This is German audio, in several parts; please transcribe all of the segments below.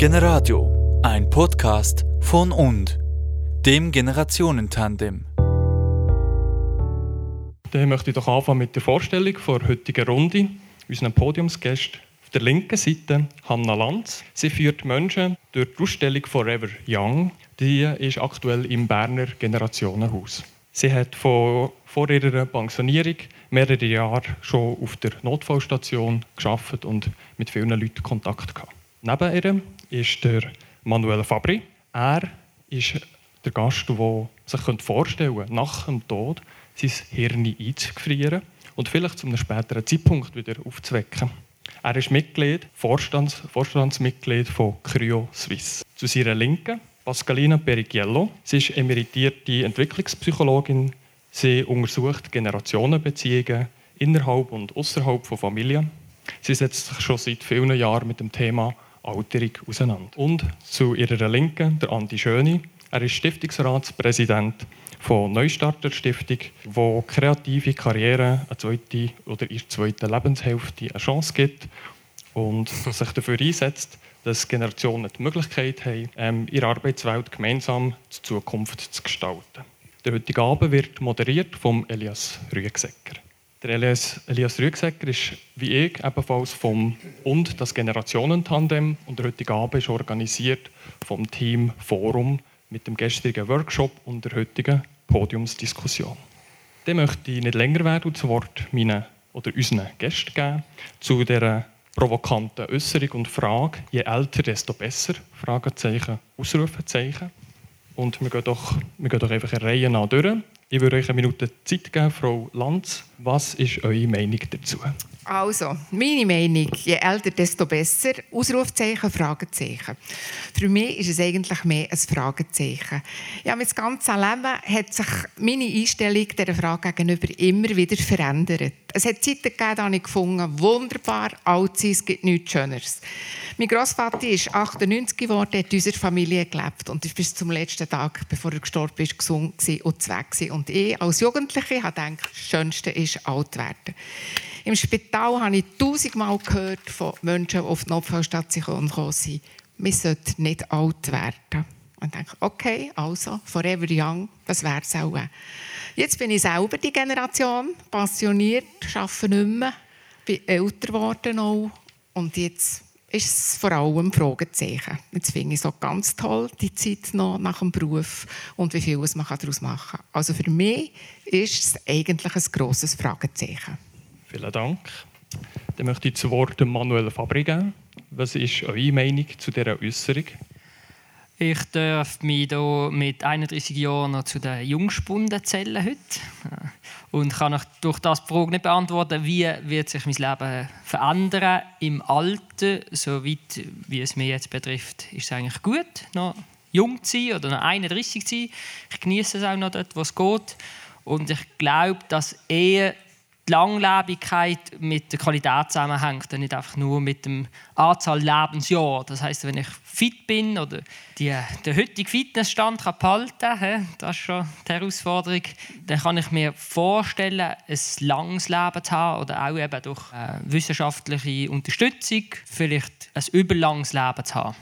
Generadio, ein Podcast von und, dem Generationentandem. Dann möchte ich doch anfangen mit der Vorstellung der heutigen Runde. Unseren Podiumsgäste auf der linken Seite Hanna Lanz. Sie führt Menschen durch die Ausstellung Forever Young. Die ist aktuell im Berner Generationenhaus. Sie hat von, vor ihrer Pensionierung mehrere Jahre schon auf der Notfallstation geschafft und mit vielen Leuten Kontakt gehabt. Neben ihr ist der Manuel Fabri. Er ist der Gast, der sich vorstellen könnte, nach dem Tod sein Hirn einzufrieren und vielleicht zu einem späteren Zeitpunkt wieder aufzuwecken. Er ist Mitglied, Vorstands, Vorstandsmitglied von Cryo Suisse. Zu seiner Linken Pascalina Perigiello. Sie ist emeritierte Entwicklungspsychologin. Sie untersucht Generationenbeziehungen innerhalb und außerhalb von Familien. Sie setzt sich schon seit vielen Jahren mit dem Thema Alterung auseinander. Und zu ihrer Linken der Andi Schöni. Er ist Stiftungsratspräsident von Neustarter Stiftung, wo kreative Karriere eine zweite oder in der zweiten Lebenshälfte eine Chance gibt und sich dafür einsetzt, dass Generationen die Möglichkeit haben, ähm, ihre Arbeitswelt gemeinsam zur Zukunft zu gestalten. Der heutige Abend wird moderiert von Elias Rüegsecker. Der Elias, Elias Rüegsecker ist wie ich ebenfalls vom und das Generationentandem und der heutige Abend ist organisiert vom Team Forum mit dem gestrigen Workshop und der heutigen Podiumsdiskussion. Dann möchte ich nicht länger werden und das Wort meinen oder unseren Gästen geben zu dieser provokanten Äußerung und Frage, je älter, desto besser, Fragezeichen, Ausrufezeichen. Und wir gehen doch, wir gehen doch einfach eine Reihe nach durch. Ich würde euch eine Minute Zeit geben, Frau Lanz. Was ist eure Meinung dazu? Also, meine Meinung, je älter, desto besser. Ausrufzeichen, Fragezeichen. Für mich ist es eigentlich mehr ein Fragezeichen. Ja, mein ganzes Leben hat sich meine Einstellung dieser Frage gegenüber immer wieder verändert. Es hat Zeiten gegeben, da ich gefunden wunderbar, alt es gibt nichts Schöneres. Mein Großvater ist 98 geworden, hat in unserer Familie gelebt und ist bis zum letzten Tag, bevor er gestorben ist, gesund und weg. Und ich als Jugendliche habe gedacht, das Schönste ist alt werden. Im Spital habe ich tausendmal gehört von Menschen, die auf die Notfallstation gekommen sind, wir sollten nicht alt werden. Und dachte, okay, also, forever young, das wäre es auch. Jetzt bin ich selber die Generation, passioniert, arbeite nicht mehr, bin älter geworden auch. Und jetzt ist es vor allem Fragezeichen. Jetzt finde ich es ganz toll, die Zeit noch nach dem Beruf und wie viel man daraus machen kann. Also für mich ist es eigentlich ein grosses Fragezeichen. Vielen Dank. Dann möchte ich zu Wort Manuel Fabri geben. Was ist eure Meinung zu dieser Äußerung? Ich darf mich hier mit 31 Jahren noch zu den Jungspunden zählen heute. Und kann euch durch das die Frage nicht beantworten, wie wird sich mein Leben verändern im Alter. Soweit wie es mich jetzt betrifft, ist es eigentlich gut, noch jung zu sein oder noch 31 zu sein. Ich genieße es auch noch dort, wo es geht. Und ich glaube, dass eher die Langlebigkeit mit der Qualität zusammenhängt und nicht einfach nur mit der Anzahl Lebensjahre. Das heißt, wenn ich fit bin oder die, den heutigen Fitnessstand kann behalten kann, das ist schon die Herausforderung, dann kann ich mir vorstellen, ein langes Leben zu haben oder auch eben durch äh, wissenschaftliche Unterstützung vielleicht ein überlanges Leben zu haben.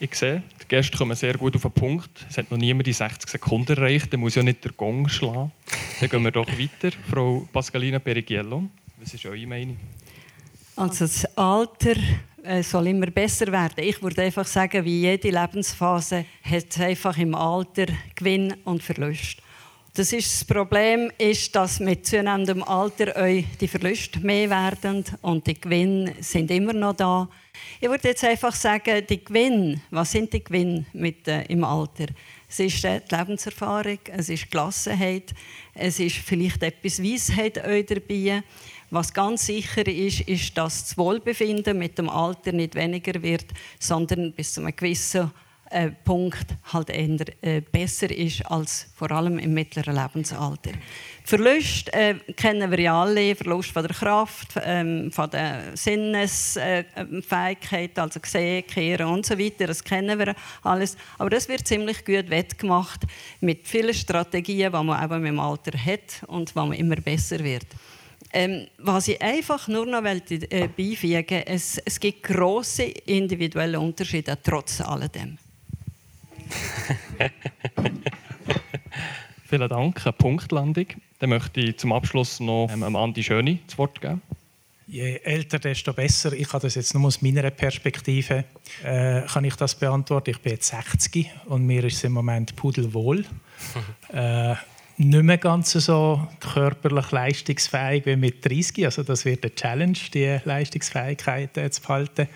Ich sehe, die Gäste kommen sehr gut auf den Punkt. Es hat noch niemand die 60 Sekunden erreicht, dann muss ja nicht der Gong schlagen. Dann gehen wir doch weiter. Frau Pascalina Perigiello, was ist eure Meinung? Also das Alter äh, soll immer besser werden. Ich würde einfach sagen, wie jede Lebensphase hat einfach im Alter Gewinn und Verlust. Das, ist das Problem ist, dass mit zunehmendem Alter euch die Verluste mehr werden und die Gewinne sind immer noch da. Ich würde jetzt einfach sagen, die Gewinne, was sind die Gewinne mit, äh, im Alter? Es ist äh, die Lebenserfahrung, es ist Gelassenheit, es ist vielleicht etwas Weisheit euch dabei. Was ganz sicher ist, ist, dass das Wohlbefinden mit dem Alter nicht weniger wird, sondern bis zu einem gewissen äh, Punkt halt eher äh, besser ist als vor allem im mittleren Lebensalter. Verlust äh, kennen wir ja alle, Verlust von der Kraft, ähm, von der Sinnesfähigkeit, also sehen, kehren und so weiter, das kennen wir alles. Aber das wird ziemlich gut wettgemacht mit vielen Strategien, die man auch im Alter hat und wo man immer besser wird. Ähm, was ich einfach nur noch äh, beifügen es, es gibt grosse individuelle Unterschiede, trotz alledem. Vielen Dank, eine Punktlandung. Dann möchte ich zum Abschluss noch ähm, Andi Schöni das Wort geben. Je älter, desto besser. Ich kann das jetzt nur aus meiner Perspektive äh, kann ich das beantworten. Ich bin jetzt 60 und mir ist es im Moment pudelwohl. äh, nicht mehr ganz so körperlich leistungsfähig wie mit 30. Also das wird eine Challenge, die Leistungsfähigkeit äh, zu behalten.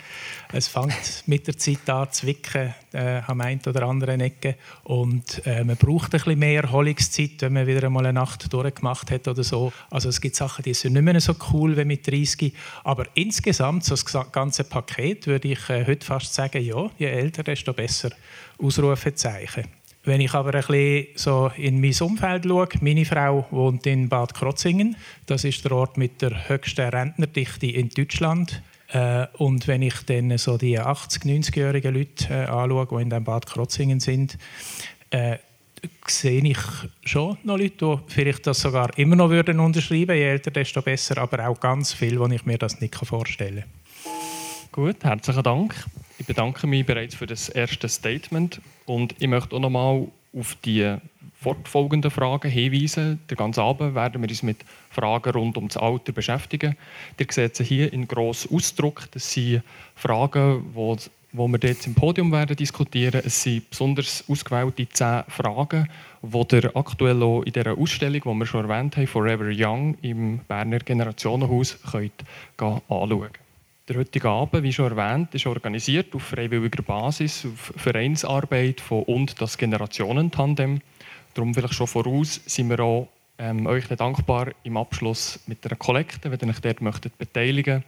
Es fängt mit der Zeit an zu wicken äh, am einen oder anderen Ecke und äh, man braucht ein bisschen mehr Erholungszeit, wenn man wieder einmal eine Nacht durchgemacht hat oder so. Also es gibt Sachen, die sind nicht mehr so cool wie mit 30. Aber insgesamt, so das ganze Paket, würde ich äh, heute fast sagen, ja, je älter, desto besser. Ausrufezeichen. Wenn ich aber ein bisschen so in mein Umfeld schaue, meine Frau wohnt in Bad Krotzingen. Das ist der Ort mit der höchsten Rentnerdichte in Deutschland. Äh, und wenn ich dann so die 80-, 90-jährigen Leute äh, anschaue, die in dem Bad Krotzingen sind, äh, sehe ich schon noch Leute, die vielleicht das sogar immer noch würden unterschreiben Je älter, desto besser, aber auch ganz viel, wo ich mir das nicht vorstellen kann. Gut, herzlichen Dank. Ich bedanke mich bereits für das erste Statement und ich möchte auch noch mal auf die fortfolgenden Fragen hinweisen. Den ganzen Abend werden wir uns mit Fragen rund um das Alter beschäftigen. Ihr seht sie hier in grossen Ausdruck. Das sind Fragen, die wir jetzt im Podium werden diskutieren. Es sind besonders ausgewählte zehn Fragen, die ihr aktuell auch in dieser Ausstellung, die wir schon erwähnt haben, Forever Young im Berner Generationenhaus, könnt anschauen. Der heutige Abend, wie schon erwähnt, ist organisiert auf freiwilliger Basis, auf Vereinsarbeit von und das Generationentandem. Darum vielleicht schon voraus sind wir auch ähm, euch dankbar im Abschluss mit einer Kollekte, wenn ihr euch dort möchtet beteiligen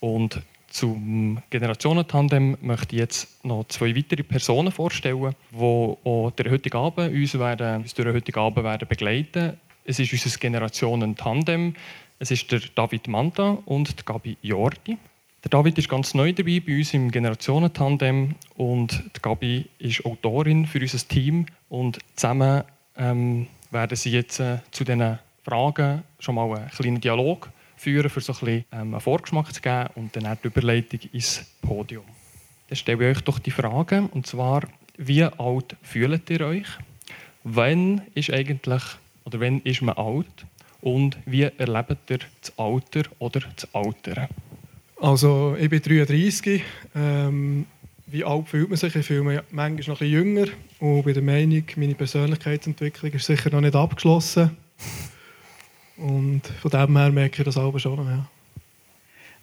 Und zum Generationentandem möchte ich jetzt noch zwei weitere Personen vorstellen, die auch den heutigen Abend uns, werden, uns durch den heutigen Abend werden begleiten Es ist unser Generationentandem. Es ist der David Manta und die Gabi Jordi. Der David ist ganz neu dabei bei uns im Generationentandem und die Gabi ist Autorin für unser Team und zusammen ähm, werden sie jetzt äh, zu diesen Fragen schon mal einen kleinen Dialog führen, für so ein bisschen, ähm, einen Vorgeschmack zu geben und dann die Überleitung ins Podium. Dann stelle ich euch doch die Frage, und zwar, wie alt fühlt ihr euch? Wann ist eigentlich, oder wann ist man alt? Und wie erlebt ihr das Alter oder das Altern? Also ich bin 33. Ähm, wie alt fühlt man sich? Ich fühle mich manchmal noch ein bisschen jünger und bin der Meinung, meine Persönlichkeitsentwicklung ist sicher noch nicht abgeschlossen. Und von dem her merke ich das auch schon. Ja.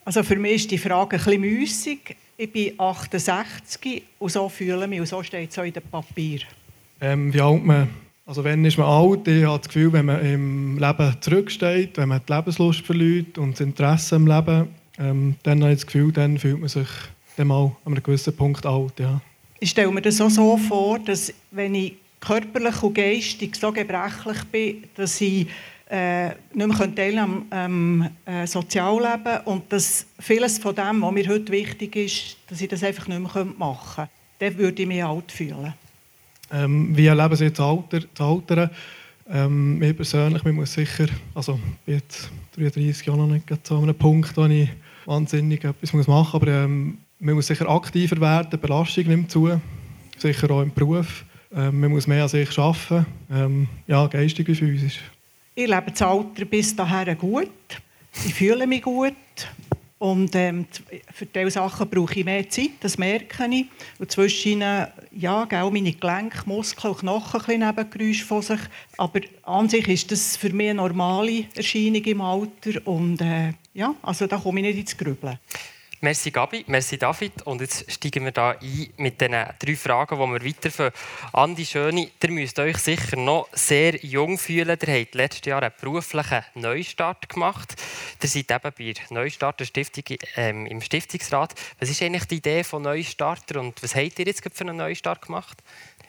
Also für mich ist die Frage ein bisschen müßig. Ich bin 68 und so fühle ich mich und so steht es auch in dem Papier. Ähm, wie alt man also wenn ist man alt? Ich habe das Gefühl, wenn man im Leben zurücksteht, wenn man die Lebenslust verliert und das Interesse am Leben, ähm, dann habe ich das Gefühl, dann fühlt man sich dann mal an einem gewissen Punkt alt. Ja. Ich stelle mir das auch so vor, dass wenn ich körperlich und geistig so gebrechlich bin, dass ich äh, nicht mehr teilnehmen am ähm, Sozialleben und dass vieles von dem, was mir heute wichtig ist, dass ich das einfach nicht mehr machen könnte. Dann würde ich mich alt fühlen. Ähm, wie erleben Sie das Alter? Alter? Ähm, mir persönlich, man muss sicher, also ich bin jetzt 33 Jahre noch nicht an einem Punkt, wo ich wahnsinnig etwas machen muss. Aber ähm, man muss sicher aktiver werden, die Belastung nimmt zu, sicher auch im Beruf. Ähm, man muss mehr an sich arbeiten, ähm, ja, geistig wie physisch. Ich lebe das Alter bis dahin gut. Ich fühle mich gut. Und ähm, für diese Sachen brauche ich mehr Zeit, das merke ich. Und zwischen ja, auch meine Gelenke, Muskeln und Knochen ein Nebengeräusche von sich. Aber an sich ist das für mich eine normale Erscheinung im Alter. Und äh, ja, also da komme ich nicht ins Grübeln. Merci Gabi, merci David. Und jetzt steigen wir da ein mit den drei Fragen, die wir weiterführen. Andi Schöni, ihr müsst euch sicher noch sehr jung fühlen. Ihr habt letztes Jahr einen beruflichen Neustart gemacht. Ihr seid eben bei Neustart der Stiftung, ähm, im Stiftungsrat. Was ist eigentlich die Idee von Neustarter und was habt ihr jetzt für einen Neustart gemacht?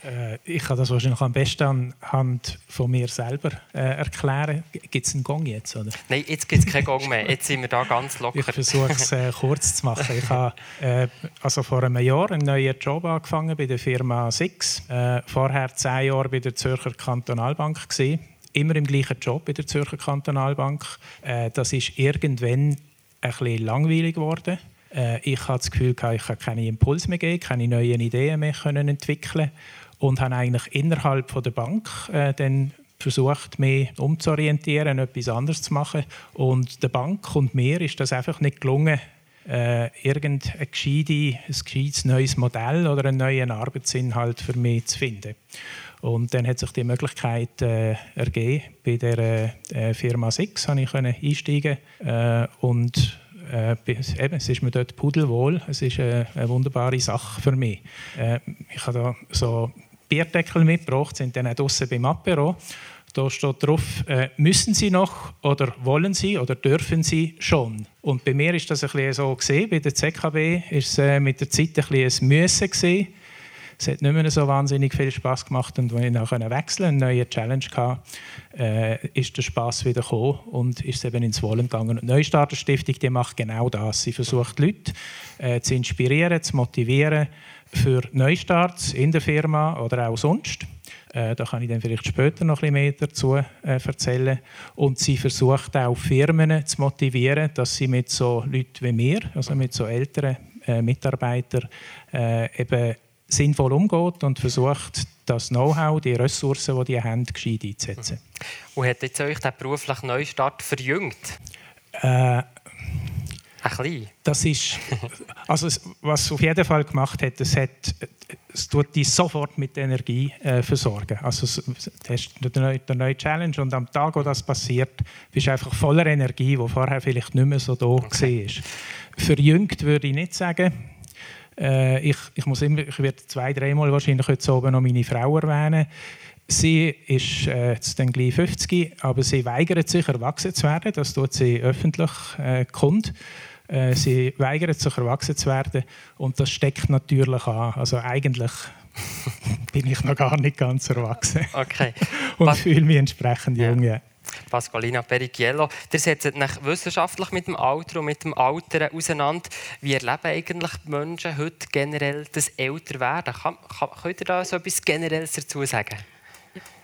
Äh, ich kann das wahrscheinlich am besten anhand von mir selber äh, erklären. Gibt es einen Gong jetzt? Oder? Nein, jetzt gibt es keinen Gong mehr. Jetzt sind wir da ganz locker. Ich versuche es äh, kurz zu machen. Ich habe äh, also vor einem Jahr einen neuen Job angefangen bei der Firma Six. Äh, vorher zehn Jahre bei der Zürcher Kantonalbank. Gewesen immer im gleichen Job in der Zürcher Kantonalbank. Äh, das ist irgendwann ein bisschen langweilig geworden. Äh, ich hatte das Gefühl, ich konnte keine Impulse mehr geben, keine neuen Ideen mehr können entwickeln und habe eigentlich innerhalb von der Bank äh, dann versucht, mich umzuorientieren, etwas anderes zu machen. Und der Bank und mir ist das einfach nicht gelungen, äh, irgendein gescheite, gescheites neues Modell oder einen neuen Arbeitsinhalt für mich zu finden. Und dann hat sich die Möglichkeit äh, ergeben, bei der äh, Firma Six ich einsteigen äh, und äh, eben, es ist mir dort pudelwohl. Es ist eine, eine wunderbare Sache für mich. Äh, ich habe da so Bierdeckel mitgebracht, sind dann draußen beim Apero. Da steht drauf, äh, müssen Sie noch oder wollen Sie oder dürfen Sie schon? Und bei mir ist das ein bisschen so gesehen. Bei der ZKB ist es äh, mit der Zeit ein bisschen ein Müssen gesehen. Es hat nicht mehr so wahnsinnig viel Spaß gemacht und als ich dann wechseln eine neue Challenge hatte, äh, ist der Spaß wieder gekommen und ist eben ins Wollen gegangen. Und die Neustarter Stiftung die macht genau das. Sie versucht Leute äh, zu inspirieren, zu motivieren für Neustarts in der Firma oder auch sonst. Äh, da kann ich dann vielleicht später noch ein bisschen mehr dazu äh, erzählen. Und sie versucht auch Firmen zu motivieren, dass sie mit so Leuten wie mir, also mit so älteren äh, Mitarbeitern, äh, eben sinnvoll umgeht und versucht, das Know-how, die Ressourcen, die die haben, gescheit einzusetzen. Und hat jetzt euch der berufliche Neustart verjüngt? Äh, ein bisschen. Das ist, also was es auf jeden Fall gemacht hat, es, hat, es tut dich sofort mit Energie äh, versorgen. Also du hast eine neue, eine neue Challenge und am Tag, wo das passiert, bist du einfach voller Energie, die vorher vielleicht nicht mehr so da okay. war. Verjüngt würde ich nicht sagen. Äh, ich, ich, muss immer, ich werde zwei, dreimal wahrscheinlich heute oben noch meine Frau erwähnen. Sie ist äh, jetzt dann gleich 50, aber sie weigert sich, erwachsen zu werden. Das tut sie öffentlich äh, kund. Äh, sie weigert sich, erwachsen zu werden. Und das steckt natürlich an. Also eigentlich bin ich noch gar nicht ganz erwachsen. Okay. und fühle mich entsprechend jung. Ja. Pasqualina Perichiello, ihr setzt sich wissenschaftlich mit dem Alter und mit dem Alter auseinander. Wie erleben eigentlich die Menschen heute generell das Älterwerden? Kann, kann, könnt ihr da so etwas Generelles dazu sagen?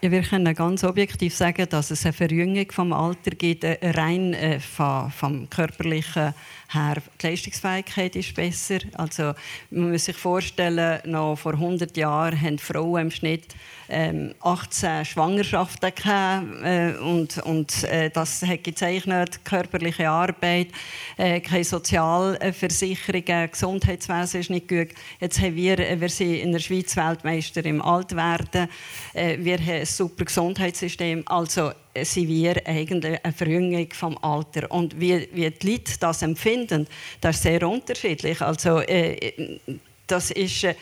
Ja, wir können ganz objektiv sagen, dass es eine Verjüngung vom Alter gibt, äh, rein äh, vom, vom körperlichen her. Die Leistungsfähigkeit ist besser. Also man muss sich vorstellen, noch vor 100 Jahren haben Frauen im Schnitt ähm, 18 Schwangerschaften gehabt, äh, und, und äh, das hat gezeichnet körperliche Arbeit, äh, keine Sozialversicherungen, Gesundheitswesen ist nicht gut. Jetzt haben wir, äh, wir sind in der Schweiz Weltmeister im Altwerden, äh, wir haben ein super Gesundheitssystem, also sind wir eigentlich eine Verjüngung vom Alter. Und wie, wie die Leute das empfinden, das ist sehr unterschiedlich. Also, äh, das ist äh,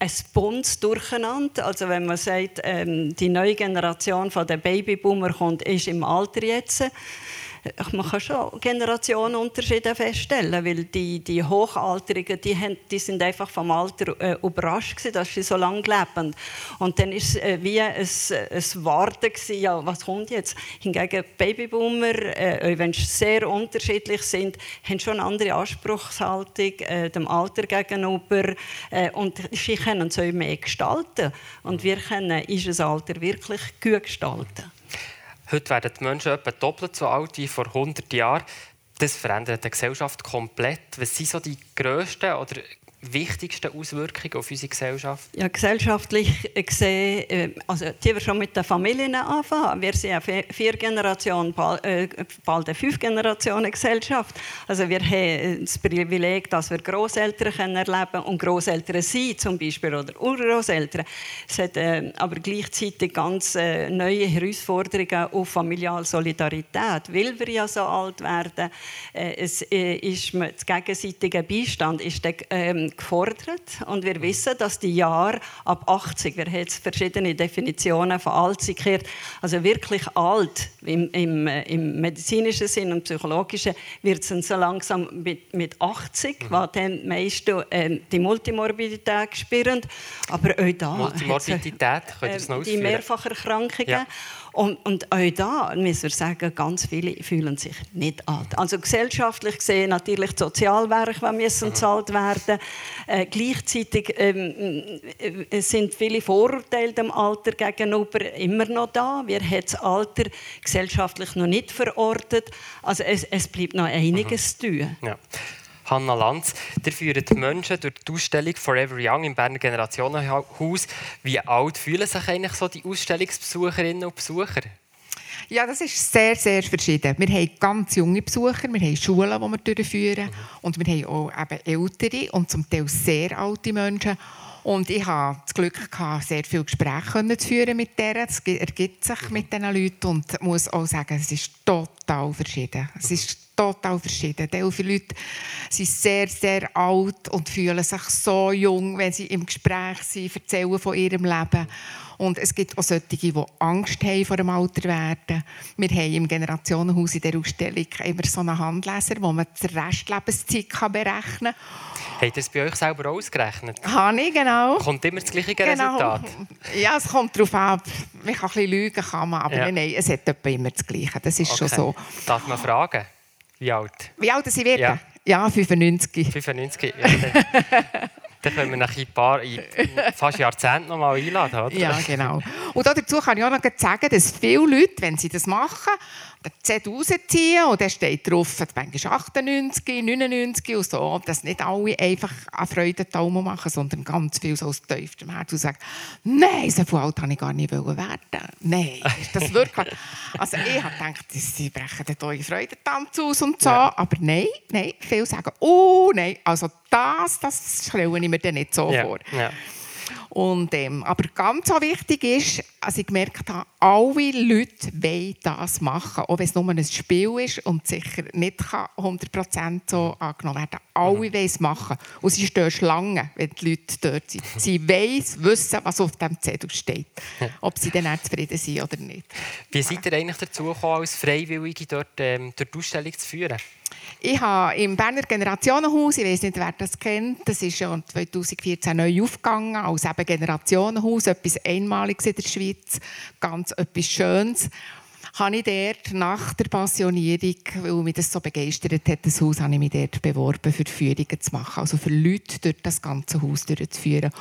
ein buntes Durcheinander. Also wenn man sagt, ähm, die neue Generation der Babyboomer kommt, ist im Alter jetzt man kann schon Generationenunterschiede feststellen, weil die, die Hochaltrigen, die, haben, die sind einfach vom Alter äh, überrascht gewesen, dass sie so lange leben. Und dann ist es äh, wie ein, ein Warten gewesen, ja, was kommt jetzt? Hingegen Babyboomer, äh, wenn sie sehr unterschiedlich sind, haben schon eine andere Anspruchshaltung äh, dem Alter gegenüber äh, und sie können so mehr gestalten. Und wir können unser Alter wirklich gut gestalten. Heute werden die Menschen etwa doppelt so alt wie vor 100 Jahren. Das verändert die Gesellschaft komplett. Was sind so die grössten oder wichtigsten Auswirkungen auf unsere Gesellschaft? Ja, gesellschaftlich gesehen, äh, also die wir schon mit den Familien anfangen. Wir sind eine vier Generationen, äh, bald eine fünf Generationen Gesellschaft. Also wir haben das Privileg, dass wir Großeltern können erleben und Großeltern sind zum Beispiel oder Urgroßeltern. Es hat äh, aber gleichzeitig ganz neue Herausforderungen auf familiale Solidarität, weil wir ja so alt werden. Es ist das gegenseitige Beistand ist der, gefordert und wir wissen, dass die Jahre ab 80, wir haben jetzt verschiedene Definitionen von alt gehört, also wirklich alt im, im, äh, im, medizinischen Sinn und psychologischen wird es so langsam mit, mit 80, mhm. wo dann meisten äh, die Multimorbidität spüren, aber auch da Multimorbidität, äh, die Mehrfacherkrankungen ja. Und, und auch da müssen wir sagen, ganz viele fühlen sich nicht alt. Also gesellschaftlich gesehen natürlich die Sozialwerke müssen bezahlt werden. Äh, gleichzeitig ähm, äh, sind viele Vorurteile dem Alter gegenüber immer noch da. Wir haben das Alter gesellschaftlich noch nicht verortet. Also es, es bleibt noch einiges mhm. zu tun. Ja. Hanna Lanz. Ihr führt Menschen durch die Ausstellung Forever Young im Berner Generationenhaus. Wie alt fühlen sich eigentlich so die Ausstellungsbesucherinnen und Besucher? Ja, das ist sehr, sehr verschieden. Wir haben ganz junge Besucher, wir haben Schulen, die wir durchführen mhm. und wir haben auch eben ältere und zum Teil sehr alte Menschen. Und ich hatte das Glück, gehabt, sehr viele Gespräche zu führen mit denen. Es ergibt sich mhm. mit diesen Leuten und muss auch sagen, es ist total verschieden. Es ist total verschieden. Viele Leute sind sehr, sehr alt und fühlen sich so jung, wenn sie im Gespräch sind, erzählen von ihrem Leben. Und es gibt auch solche, die Angst haben vor dem Alterwerden. Wir haben im Generationenhaus in der Ausstellung immer so einen Handleser, wo man die Restlebenszeit berechnen kann. Habt ihr es bei euch selber ausgerechnet? Habe ich, genau. Kommt immer das gleiche genau. Resultat? Ja, es kommt darauf an. Man kann ein bisschen lügen, kann man, aber ja. nein, es hat immer das Gleiche. Das ist okay. schon so. Darf man fragen? Wie alt? Wie alt sie werden? Ja, ja 95. 95, ja. Dann können wir nach ein paar, fast Jahrzehnten noch mal einladen, oder? Ja, genau. Und dazu kann ich auch noch sagen, dass viele Leute, wenn sie das machen, den Zettel rausziehen und dann steht drauf, manchmal 98, 99 und so, dass nicht alle einfach an Freude Daumen machen, sondern ganz viel so aus tiefstem Herzen sagen, nein, so viel alt habe ich gar nicht werden Nein, ist das wirklich... also ich habe gedacht, sie brechen dort eure Freudentanz aus und so, ja. aber nein, nein, viele sagen, oh nein, also das, das stelle ich mir dann nicht so ja. vor. Ja. Und, ähm, aber ganz so wichtig ist, als ich gemerkt habe, alle Leute wollen das machen, auch wenn es nur ein Spiel ist und sicher nicht 100% so angenommen werden Alle mhm. wollen es machen. Und sie stehen Schlangen, wenn die Leute dort sind. Sie wollen wissen, was auf dem Zettel steht. Ob sie dann zufrieden sind oder nicht. Wie seid ihr eigentlich dazu gekommen, als Freiwillige dort ähm, durch die Ausstellung zu führen? Ich habe im Berner Generationenhaus, ich weiß nicht, wer das kennt, das ist ja 2014 neu aufgegangen, als eben Generationenhaus, etwas Einmaliges in der Schweiz, ganz etwas Schönes habe ich dort nach der Passionierung, weil mich das so begeistert hat, das Haus, habe ich mich dort beworben, für Führungen zu machen, also für Leute durch das ganze Haus durchzuführen.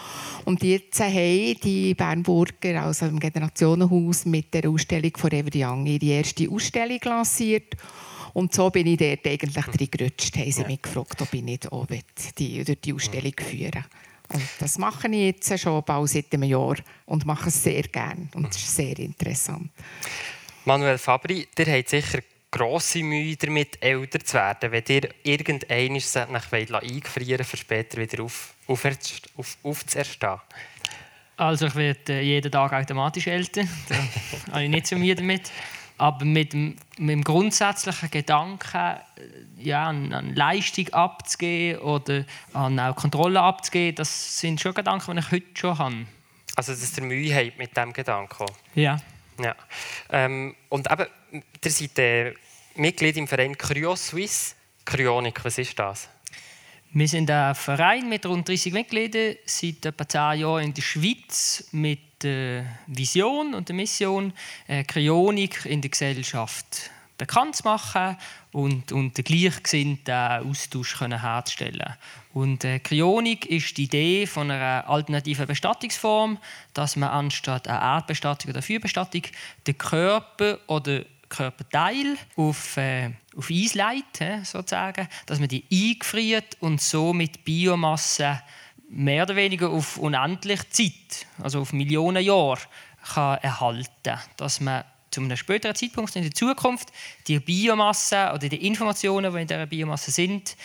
Und jetzt haben die Bernburger, also im Generationenhaus, mit der Ausstellung von Ever Young ihre erste Ausstellung lanciert. Und so bin ich dort eigentlich reingerutscht. Haben sie mich gefragt, ob ich nicht auch die, durch die Ausstellung führen und das mache ich jetzt schon bald seit einem Jahr und mache es sehr gerne. Und es ist sehr interessant. Manuel Fabri, ihr habt sicher grosse Mühe damit, älter zu werden, wenn ihr irgendein nach eingefrieren für später wieder auf, auf, auf, aufzuerstehen. Also ich werde äh, jeden Tag automatisch älter. Da habe ich nicht so Mühe damit. Aber mit dem, mit dem grundsätzlichen Gedanken, äh, ja, an, an, Leistung abzugeben oder an auch Kontrolle abzugeben, das sind schon Gedanken, die ich heute schon habe. Also, dass ihr Mühe habt mit diesem Gedanken? Ja. ja. Ähm, und eben, ihr seid äh, Mitglied im Verein Cryo Suisse. Kryonik, was ist das? Wir sind ein Verein mit rund 30 Mitgliedern, seit etwa 10 Jahren in der Schweiz mit der Vision und der Mission, äh, Kryonik in der Gesellschaft bekannt zu machen und, und den gleichgesinnten Austausch können herzustellen. Und äh, Kryonik ist die Idee von einer alternativen Bestattungsform, dass man anstatt einer Erdbestattung oder Feuerbestattung den Körper oder Körperteil auf, äh, auf Eis legt, sozusagen, dass man die eingefriert und so mit Biomasse mehr oder weniger auf unendliche Zeit, also auf Millionen Jahre, kann erhalten Dass man zu einem späteren Zeitpunkt in der Zukunft die Biomasse oder die Informationen, die in dieser Biomasse sind,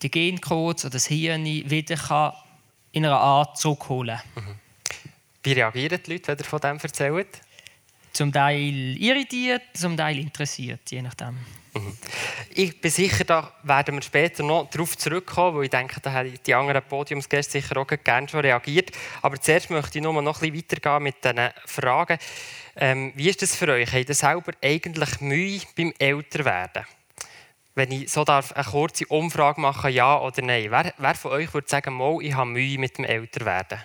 die Gencodes oder das Hirn wieder kann in einer Art zurückholen kann. Mhm. Wie reagieren die Leute, wenn ihr von dem erzählt? Zum Teil irritiert, zum Teil interessiert, je nachdem. Mhm. Ich bin sicher, da werden wir später noch darauf zurückkommen, weil ich denke, da haben die anderen Podiumsgäste sicher auch gerne schon reagiert. Aber zuerst möchte ich mal noch ein bisschen weitergehen mit diesen Fragen. Ähm, wie ist das für euch? Habt ihr selber eigentlich Mühe beim Älterwerden? Wenn ich so darf, eine kurze Umfrage machen, ja oder nein. Wer, wer von euch würde sagen, mal, ich habe Mühe mit dem Älterwerden?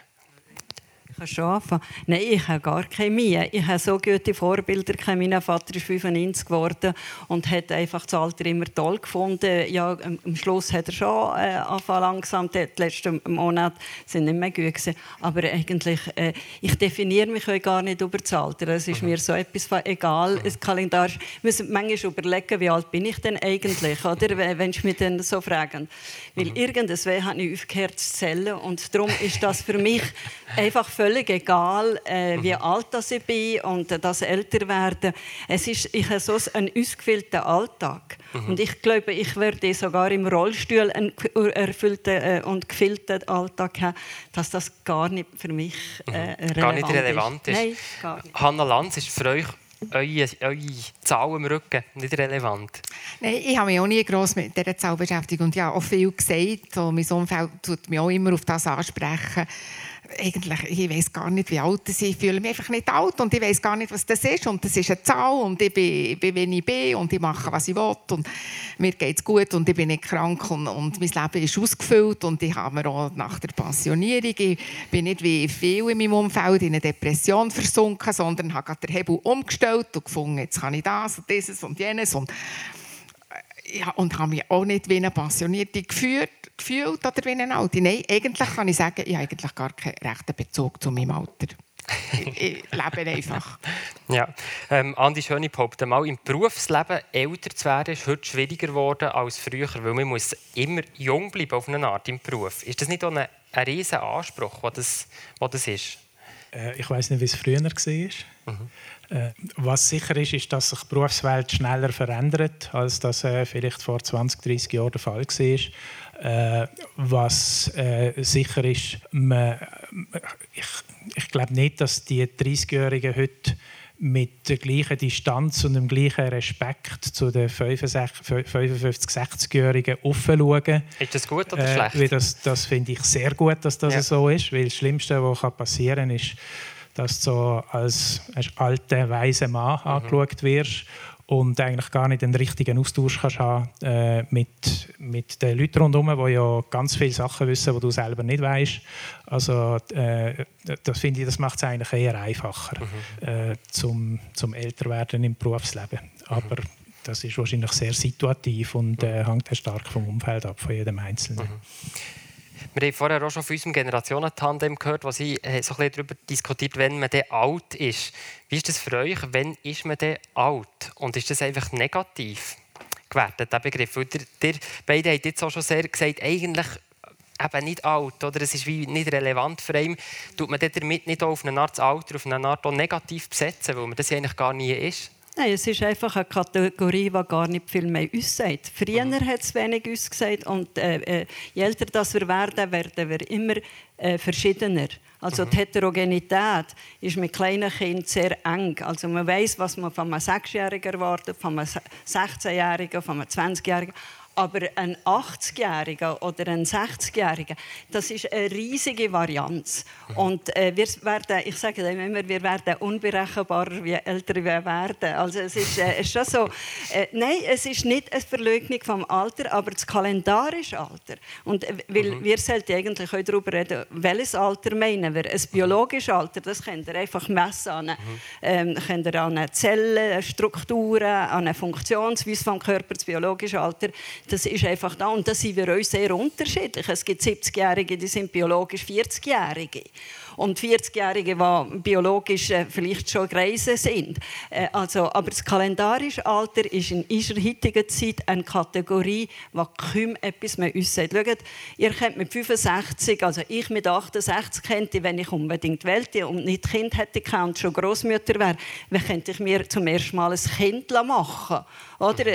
Kann anfangen. Nein, ich habe gar keine Mühe. Ich habe so gute Vorbilder. Mein Vater ist 95 geworden und hat einfach das Alter immer toll gefunden. Ja, am Schluss hat er schon äh, angefangen langsam. Die letzten Monate sind nicht mehr gut gewesen. Aber eigentlich, äh, ich definiere mich auch gar nicht über das Alter. Es ist mir so etwas egal. Mhm. Das Kalendar. Ich muss manchmal überlegen, wie alt bin ich denn eigentlich, oder? Wenn Sie mich dann so fragen. Weil irgendwas habe ich aufgehört zu zählen und darum ist das für mich einfach völlig egal, äh, wie mhm. alt das ich bin und äh, das älter werden. Es ist, ich habe so einen ausgefüllten Alltag. Mhm. Und ich glaube, ich werde sogar im Rollstuhl einen erfüllten äh, und gefüllten Alltag haben, dass das gar nicht für mich äh, relevant Gar nicht relevant ist. ist. Nein, gar nicht. Hanna Lanz ist für euch eure, eure Zahl im Rücken nicht relevant? Nein, ich habe mich auch nie gross mit dieser Zahl beschäftigt und ja auch viel gesagt. Und mein Umfeld tut mich auch immer auf das ansprechen eigentlich, ich weiß gar nicht, wie alt ich bin. Ich fühle mich einfach nicht alt und ich weiß gar nicht, was das ist. Und das ist eine Zahl und ich bin, bin wie ich bin und ich mache, was ich will. Und mir geht es gut und ich bin nicht krank und, und mein Leben ist ausgefüllt und ich habe mir auch nach der Pensionierung, ich bin nicht wie viele in meinem Umfeld in eine Depression versunken, sondern habe den Hebel umgestellt und gefunden, jetzt kann ich das und dieses und jenes und ja, und habe mich auch nicht wie eine Pensionierte geführt, gefühlt oder wie eine Alte. Nein, eigentlich kann ich sagen, ich habe eigentlich gar keinen rechten Bezug zu meinem Alter. ich, ich lebe einfach. Ja, ähm, Andi Schöne behauptet mal, im Berufsleben älter zu werden, ist heute schwieriger geworden als früher, weil man muss immer jung bleiben auf eine Art im Beruf. Ist das nicht auch ein, ein riesiger Anspruch, was das, was das ist? Äh, ich weiß nicht, wie es früher war. Mhm. Äh, was sicher ist, ist, dass sich die Berufswelt schneller verändert, als das äh, vielleicht vor 20, 30 Jahren der Fall war. Äh, was äh, sicher ist, man, ich, ich glaube nicht, dass die 30-Jährigen heute mit der gleichen Distanz und dem gleichen Respekt zu den 55-60-Jährigen aufschauen. Ist das gut oder schlecht? Äh, das, das finde ich sehr gut, dass das ja. so ist, weil das Schlimmste, was passieren kann, ist, dass du so als, als alter, weiser Mann mhm. angeschaut wirst und eigentlich gar nicht den richtigen Austausch kannst haben äh, mit, mit den Leuten rundherum, die ja ganz viele Sachen wissen, die du selber nicht weißt. Also äh, das finde ich, das macht es eigentlich eher einfacher mhm. äh, zum, zum Älterwerden im Berufsleben. Mhm. Aber das ist wahrscheinlich sehr situativ und äh, hängt stark vom Umfeld ab, von jedem Einzelnen. Mhm. Wir haben vorher auch schon von unserem Generationentandem gehört, wo Sie äh, so ein darüber diskutiert, wenn man alt ist. Wie ist das für euch? Wann ist man denn alt? Und ist das einfach negativ gewertet, der Begriff? Weil beide haben jetzt auch schon sehr gesagt, eigentlich eben nicht alt, oder? es ist wie nicht relevant für einen, tut man damit nicht auf eine Art Alter, auf eine Art negativ besetzen, weil man das eigentlich gar nie ist? Nein, es ist einfach eine Kategorie, die gar nicht viel mehr uns sagt. Früher mhm. hat es wenig uns gesagt und äh, äh, je älter das wir werden, werden wir immer äh, verschiedener. Also mhm. die Heterogenität ist mit kleinen Kindern sehr eng. Also man weiß, was man von einem Sechsjährigen erwartet, von einem 16-Jährigen, von einem 20-Jährigen. Aber ein 80-Jähriger oder ein 60-Jähriger, das ist eine riesige Varianz. Und äh, wir werden, ich sage immer, wir werden unberechenbarer, je älter wir werden. Also es ist, äh, ist schon so. Äh, nein, es ist nicht eine Verleugnung vom Alter, aber das kalendarische Alter. Und äh, weil mhm. wir sollten eigentlich auch darüber reden, welches Alter meinen wir? Ein biologisches Alter, das könnt ihr einfach messen an, mhm. ähm, könnt ihr an Zellen, Strukturen, an Funktionsweise vom Körper, das biologische Alter das ist einfach da. Und da sind wir uns sehr unterschiedlich. Es gibt 70-Jährige, die sind biologisch 40-Jährige und 40-Jährige, die biologisch äh, vielleicht schon Greise sind. Äh, also, aber das kalendarische Alter ist in unserer heutigen Zeit eine Kategorie, die kaum etwas mehr uns sagt. Schaut, ihr kennt mit 65, also ich mit 68 könnte, wenn ich unbedingt wählte und nicht Kind hätte und schon Großmutter wäre, wie könnte ich mir zum ersten Mal ein Kind machen oder?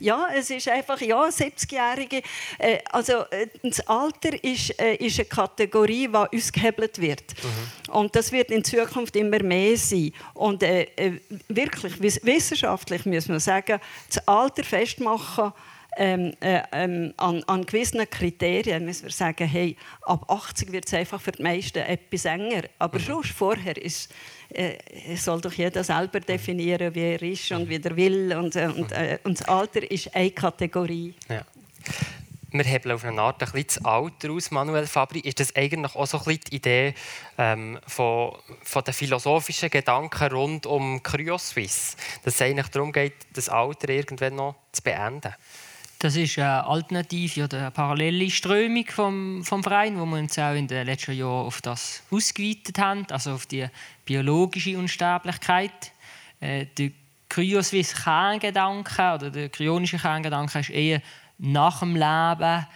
Ja, es ist einfach, ja, 70-Jährige. Äh, also, das Alter ist, ist eine Kategorie, die uns gehebelt wird. Mhm. Und das wird in Zukunft immer mehr sein. Und äh, äh wirklich, wissenschaftlich muss man sagen, das Alter festmachen, ähm, äh, ähm, an, an, gewissen Kriterien müssen wir sagen, hey, ab 80 wird es einfach für die meisten etwas enger. Aber mhm. schon vorher ist, äh, soll doch jeder selber definieren, wie er ist und wie er will. Und, äh, und, äh, und das Alter ist eine Kategorie. Ja. wir hebeln auf eine Art ein bisschen das Alter aus, Manuel Fabri. Ist das eigentlich auch so ein bisschen die Idee ähm, von, von den philosophischen Gedanken rund um CryoSwiss? Dass es eigentlich darum geht, das Alter irgendwann noch zu beenden? Das ist eine alternative oder eine parallele Strömung vom, vom Verein, wo wir uns auch in den letzten Jahren auf das ausgeweitet haben, also auf die biologische Unsterblichkeit. Äh, der Kryoswiss Kerngedanke oder der kryonische Kerngedanke ist eher nach dem Leben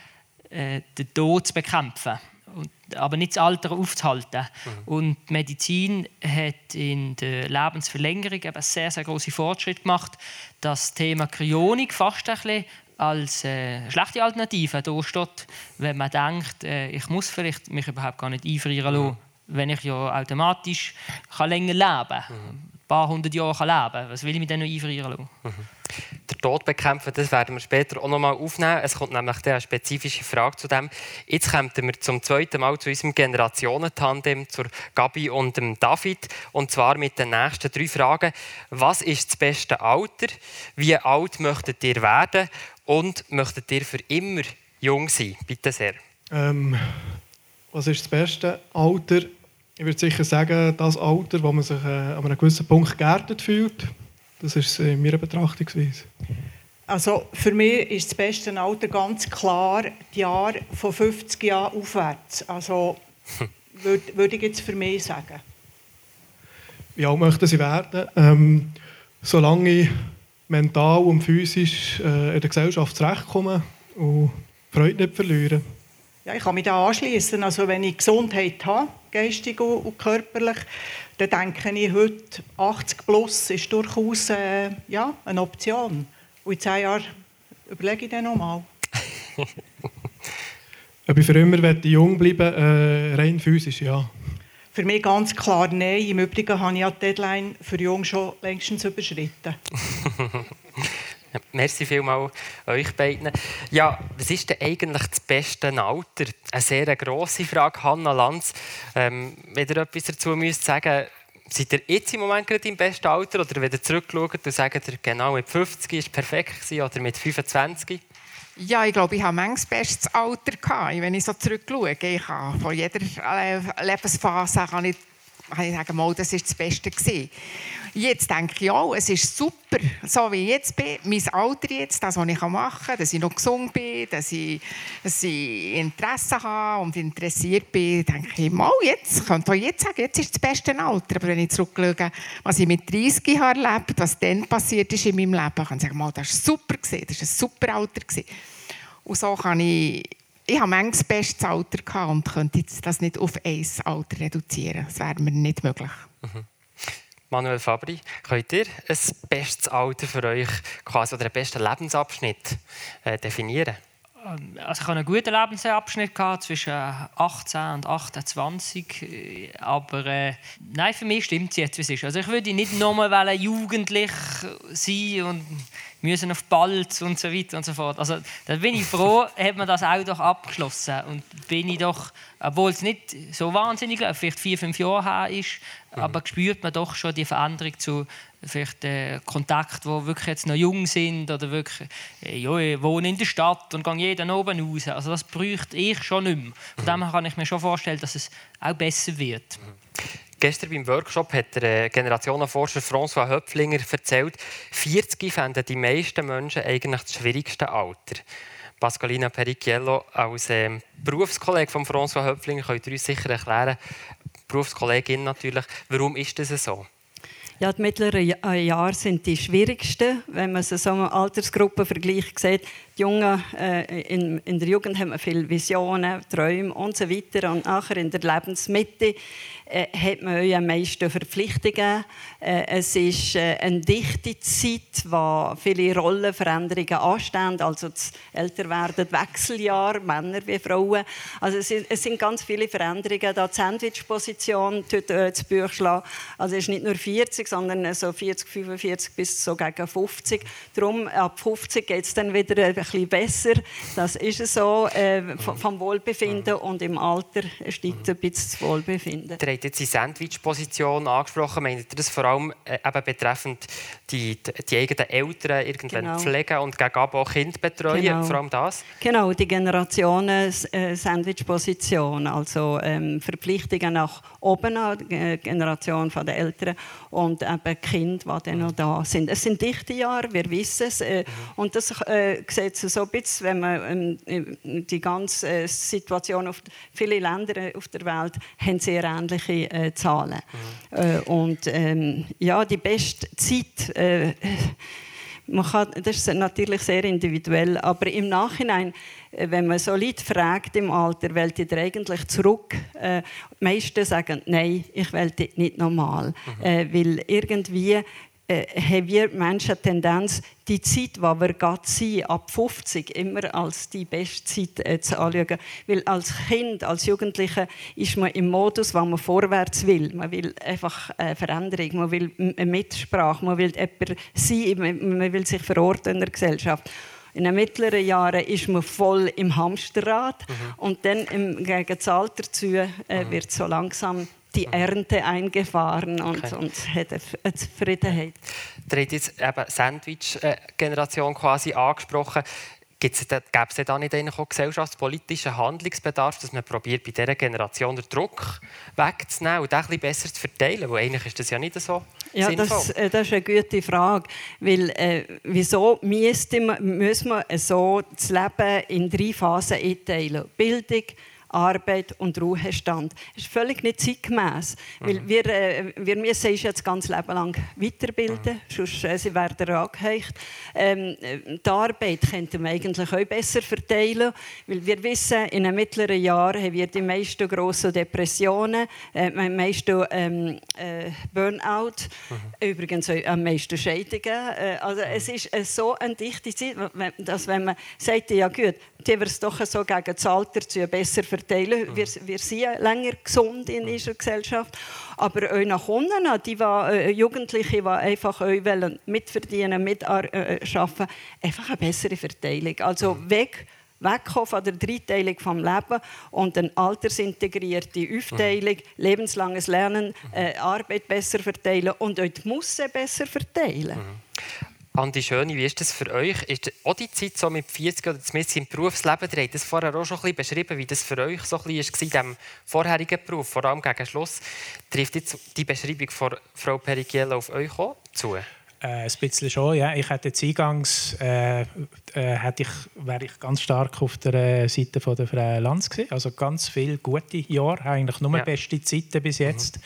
äh, den Tod zu bekämpfen, und, aber nicht das Alter aufzuhalten. Mhm. Und die Medizin hat in der Lebensverlängerung eben sehr, sehr große Fortschritte gemacht. Das Thema Kryonik fast ein bisschen als äh, schlechte Alternative da steht, wenn man denkt, äh, ich muss vielleicht mich überhaupt gar nicht einfrieren lassen, mhm. wenn ich ja automatisch kann länger leben kann. Mhm. Ein paar hundert Jahre kann leben Was will ich mich denn noch einfrieren lassen? Mhm. Der Tod bekämpfen, das werden wir später auch noch mal aufnehmen. Es kommt nämlich eine spezifische Frage zu dem. Jetzt kommen wir zum zweiten Mal zu unserem Generationentandem, zur Gabi und dem David. Und zwar mit den nächsten drei Fragen. Was ist das beste Alter? Wie alt möchtet ihr werden? Und möchtet ihr für immer jung sein? Bitte sehr. Ähm, was ist das beste Alter? Ich würde sicher sagen, das Alter, wo man sich äh, an einem gewissen Punkt geerdet fühlt. Das ist in meiner Betrachtungsweise. Also für mich ist das beste Alter ganz klar die Jahre von 50 Jahren aufwärts. Also würde, würde ich jetzt für mich sagen. Wie alt möchten Sie werden? Ähm, solange ich mental und physisch äh, in der Gesellschaft zurechtkommen und Freude nicht verlieren. Ja, ich kann mich da anschließen. Also wenn ich Gesundheit habe, geistig und körperlich, dann denke ich heute 80 plus ist durchaus äh, ja, eine Option. Und in zehn Jahren überlege ich dann nochmal. Ob ich für immer jung bleiben äh, rein physisch, ja. Für mich ganz klar nein. Im Übrigen habe ich ja die Deadline für Jung schon längstens überschritten. Merci vielmals euch beiden. Ja, was ist denn eigentlich das beste Alter? Eine sehr grosse Frage, Hanna Lanz. Ähm, wenn ihr etwas dazu müsst sagen seid ihr jetzt im Moment gerade im besten Alter oder wenn ihr zurückschaut und sagt, genau mit 50 war perfekt oder mit 25? Ja, ich glaube, ich habe manches bestes Alter gehabt. Wenn ich so zurückschaue, ich habe von jeder Lebensphase kann ich, kann ich sagen, mal, das war das Beste gewesen. Jetzt denke ich auch, es ist super, so wie ich jetzt bin, mein Alter jetzt, das, was ich machen kann, dass ich noch gesund bin, dass ich, dass ich Interesse habe und interessiert bin, denke ich, mal jetzt, könnte ich jetzt sagen, jetzt ist das beste Alter. Aber wenn ich zurückschaue, was ich mit 30 Jahren erlebt was dann passiert ist in meinem Leben, kann ich sagen, mal, das war super, gewesen, das war ein super Alter. Gewesen. Und so kann ich ich habe manchmal das beste Alter gehabt und könnte das nicht auf ein Alter reduzieren. Das wäre mir nicht möglich. Mhm. Manuel Fabri, könnt ihr ein bestes Alter für euch quasi oder einen besten Lebensabschnitt äh, definieren? Ähm, also ich hatte einen guten Lebensabschnitt gehabt, zwischen 18 und 28. Aber äh, nein, für mich stimmt es jetzt, wie es ist. Also ich würde nicht nochmal jugendlich sein und müssen auf Balz und so weiter und so fort. Also da bin ich froh, hat man das auch doch abgeschlossen und bin ich doch, obwohl es nicht so wahnsinnig, vielleicht vier, fünf Jahre her ist, mhm. aber spürt man doch schon die Veränderung zu vielleicht äh, Kontakt, wo wirklich jetzt noch jung sind oder wirklich, äh, ja, ich wohne in der Stadt und gehe jeden oben raus. Also das bräuchte ich schon nicht mehr. Von mhm. dem kann ich mir schon vorstellen, dass es auch besser wird. Mhm. Gestern beim Workshop hat der äh, Generationenforscher François Höpflinger erzählt, 40 fänden die meisten Menschen eigentlich das schwierigste Alter. Pascalina Pericchiello als ähm, Berufskollege von François Höpflinger könnt ihr uns sicher erklären, Berufskollegin natürlich, warum ist das so? Ja, die mittleren Jahre sind die schwierigsten, wenn man so eine Altersgruppenvergleich sieht. Die Jungen, äh, in, in, der Jugend haben wir viele Visionen, Träume und so weiter. Und nachher in der Lebensmitte äh, hat man euch am meisten Verpflichtungen. Äh, es ist äh, eine dichte Zeit, wo viele Rollenveränderungen anstehen. Also das Älterwerden, Wechseljahr, Männer wie Frauen. Also es es sind ganz viele Veränderungen. Da die Sandwich-Position äh, das schlagen. Also es ist nicht nur 40, 40, sondern so 40, 45 bis so gegen 50. Darum, ab 50 geht es dann wieder ein bisschen besser. Das ist so äh, vom Wohlbefinden und im Alter steigt ein bisschen das Wohlbefinden. Ihr habt jetzt die Sandwich-Position angesprochen. Meint ihr das vor allem äh, eben betreffend die, die eigenen Eltern irgendwann Genau. pflegen und gegen auch Kinder betreuen? Genau. Vor allem das? Genau, die Generationen-Sandwich-Position, also ähm, Verpflichtungen nach oben an die äh, Generation der Eltern und eben Kinder, die dann noch da sind. Es sind dichte Jahre, wir wissen es. Äh, und das äh, sieht so ein bisschen, wenn man ähm, die ganze äh, Situation auf viele Länder äh, auf der Welt haben sehr ähnliche äh, Zahlen. Äh, und ähm, ja, die beste Zeit äh, man kann, das ist natürlich sehr individuell, aber im Nachhinein, äh, wenn man so Leute fragt im Alter, wollt ihr eigentlich zurück? Äh, die meisten sagen, nein, ich will nicht normal. Äh, weil irgendwie äh, haben wir Menschen eine Tendenz, die Zeit, die wir gerade sind, ab 50, immer als die beste Zeit äh, zu anschauen. Weil als Kind, als Jugendliche ist man im Modus, wo man vorwärts will. Man will einfach äh, Veränderung, man will eine Mitsprache, man will jemand sein, man, man will sich verorten in der Gesellschaft. In den mittleren Jahren ist man voll im Hamsterrad und dann im, gegen das Alter zu äh, wird so langsam die Ernte eingefahren und, Okay. und hat eine, Zufriedenheit. Ihr habt jetzt eben Sandwich-Generation quasi angesprochen. Gäbe es da nicht auch gesellschaftspolitischen Handlungsbedarf, dass man probiert, bei dieser Generation den Druck wegzunehmen und den ein bisschen besser zu verteilen? Weil eigentlich ist das ja nicht so Ja, sinnvoll. das, äh, das ist eine gute Frage. Weil, äh, wieso müsste man, müssen wir so das Leben in drei Phasen einteilen? Bildung, Arbeit und Ruhestand. Das ist völlig nicht zeitgemäß. Weil wir, äh, wir müssen uns jetzt ganz Leben lang weiterbilden, sonst äh, sie werden angeheicht. Ähm, äh, die Arbeit könnte man eigentlich auch besser verteilen, weil wir wissen, in den mittleren Jahren haben wir die meisten grossen Depressionen, äh, die meisten ähm, äh, Burnout, übrigens auch am meisten Scheidungen. Äh, also es ist äh, so eine dichte Zeit, dass wenn man sagt, ja gut, die wir es doch so gegen das Alter zu besser verteilen. Wir, wir sind länger gesund in unserer Gesellschaft. Aber auch nach unten, die äh, Jugendliche, die einfach wollen mitverdienen, mitarbeiten, einfach eine bessere Verteilung. Also weg wegkommen von der Dreiteilung vom Leben und eine altersintegrierte Aufteilung, lebenslanges Lernen, äh, Arbeit besser verteilen und auch die Musse besser verteilen. Andi Schöni, wie ist das für euch? Ist auch die Zeit so mit 40 oder zumindest im Berufsleben, ihr habt das vorher auch schon ein bisschen beschrieben, wie das für euch so ein bisschen war in diesem vorherigen Beruf, vor allem gegen Schluss. Trifft jetzt die Beschreibung von Frau Perigiello auf euch auch zu? Äh, ein bisschen schon, ja. Ich hätte jetzt eingangs äh, äh, hätte ich, wäre ich ganz stark auf der äh, Seite von der Frau Lanz gewesen. Also ganz viele gute Jahre, eigentlich nur Ja. beste Zeiten bis jetzt.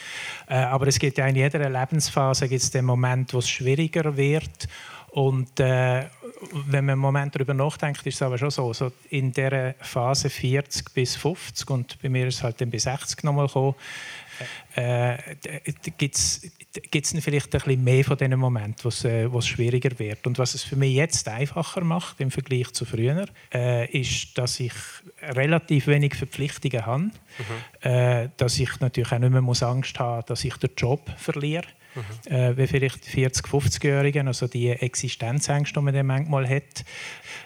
Äh, aber es gibt ja in jeder Lebensphase gibt es den Moment, wo es schwieriger wird. Und äh, wenn man einen Moment darüber nachdenkt, ist es aber schon so, so in der Phase 40 bis 50 und bei mir ist es halt dann bis 60 nochmal gekommen, äh, gibt es vielleicht ein bisschen mehr von diesen Momenten, wo es, äh, schwieriger wird. Und was es für mich jetzt einfacher macht im Vergleich zu früher, äh, ist, dass ich relativ wenig Verpflichtungen habe, äh, dass ich natürlich auch nicht mehr muss Angst haben dass ich den Job verliere. Äh, wie vielleicht 40-, 50-Jährigen, also die Existenzängste, die man dann manchmal hat,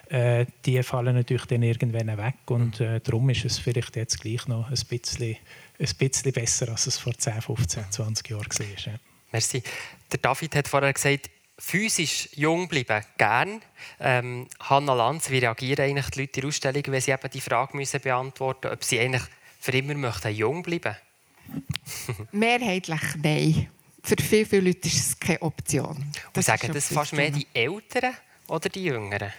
äh, die fallen natürlich dann irgendwann weg und äh, darum ist es vielleicht jetzt gleich noch ein bisschen, ein bisschen besser, als es vor 10, 15, 20 Jahren war. Ja. Merci. Der David hat vorher gesagt, physisch jung bleiben, gern. Ähm, Hanna Lanz, wie reagieren eigentlich die Leute in der Ausstellung, wenn sie eben die Frage müssen beantworten müssen, ob sie eigentlich für immer möchten jung bleiben Mehrheitlich nein. Für viele, viele Leute ist es keine Option. Ist sagen das fast mehr die Älteren oder die Jüngeren?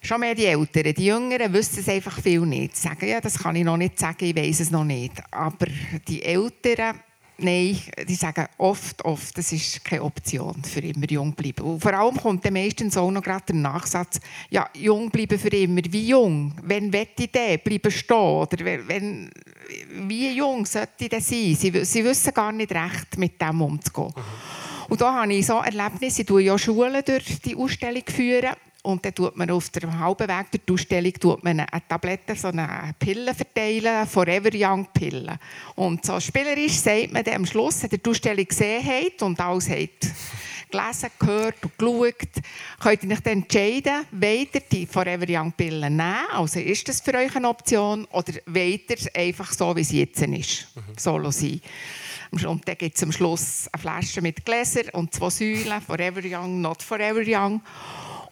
Schon mehr die Älteren. Die Jüngeren wissen es einfach viel nicht. Sie sagen, ja, das kann ich noch nicht sagen, ich weiß es noch nicht. Aber die Älteren, nein, die sagen oft, oft, das ist keine Option, für immer jung bleiben. Und vor allem kommt dann meistens auch noch gerade der Nachsatz, ja, jung bleiben für immer. Wie jung? Wenn wette ich denn? Bleiben stehen? Oder wenn, wie jung sollte ich denn sein? Sie, sie wissen gar nicht recht, mit dem umzugehen. Und da habe ich so Erlebnisse, ich führe ja Schulen durch die Ausstellung. Führen. Und dann tut man auf dem halben Weg der Ausstellung tut man eine Tablette, so eine Pille verteilen, Forever Young Pille. Und so spielerisch sagt man dann am Schluss, wenn ihr die Ausstellung gesehen habt und alles habt gelesen, gehört und geschaut, könnt ihr euch dann entscheiden, wollt ihr die Forever Young Pille nehmen, also ist das für euch eine Option, oder wollt ihr es einfach so, wie es jetzt ist, mhm. so sein. Und dann gibt es am Schluss eine Flasche mit Gläsern und zwei Säulen, Forever Young, Not Forever Young.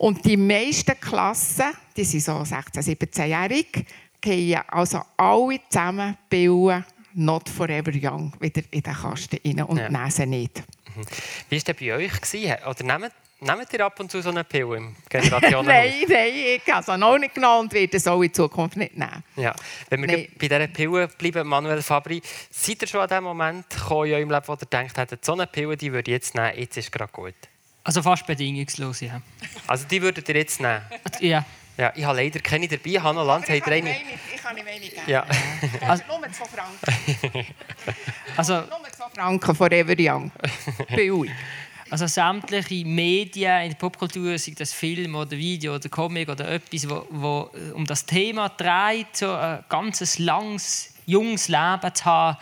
Und die meisten Klassen, die sind so 16-, 17-jährig, gehen also alle zusammen Billen Not Forever Young wieder in den Kasten rein und ja. nehmen sie nicht. Mhm. Wie war es bei euch? Oder nehmt, nehmt ihr ab und zu so eine Pille im Generationen? nein, nein, ich habe es noch nicht genommen und werde es auch in Zukunft nicht nehmen. Ja. Wenn wir nein. bei dieser Pille bleiben, Manuel Fabri, seid ihr schon an dem Moment gekommen in eurem Leben, wo ihr denkt, so eine Pille die würde ich jetzt nehmen, jetzt ist es gerade gut? Also fast bedingungslos, ja. Also die würdet ihr jetzt nehmen? Ja. Ja, ich habe leider keine dabei. Hanna Lanz hat eine. Ich kann nicht wenig geben. Ja. Also, nur 2 Franken. Also, nur 2 Franken Forever Young. Billig. Also sämtliche Medien in der Popkultur, sei das Film oder Video oder Comic oder etwas, wo, wo um das Thema dreht, so ein ganzes langes, junges Leben zu haben,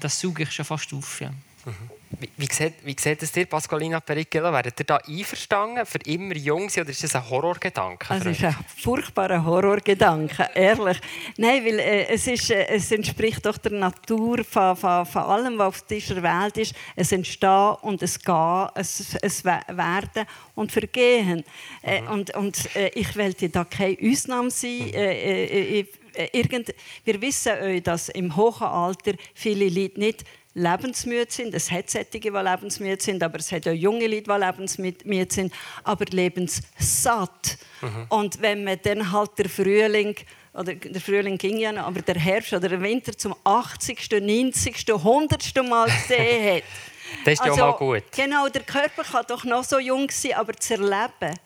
das suche ich schon fast auf. Ja. Mhm. Wie, wie, sieht, wie sieht es dir, Pasqualina Perichello? Werdet ihr da einverstanden, für immer jung sein, oder ist das ein Horrorgedanke? Das ist ein furchtbarer Horrorgedanke, ehrlich. Nein, weil äh, es, ist, äh, es entspricht doch der Natur von, von, von, allem, was auf dieser Welt ist. Es entstehen und es gehen, es, es werden und vergehen. Äh, mhm. und und äh, ich wollte da keine Ausnahme sein. Mhm. Äh, äh, irgend, wir wissen, dass im hohen Alter viele Leute nicht lebensmüde sind. Es hat solche, die lebensmüde sind, aber es hat auch junge Leute, die lebensmüde sind, aber lebenssatt. Mhm. Und wenn man dann halt der Frühling oder der Frühling ging ja noch, aber der Herbst oder der Winter zum 80., 90., 100. Mal gesehen hat. das ist ja also, mal gut. Genau, der Körper kann doch noch so jung sein, aber zu erleben.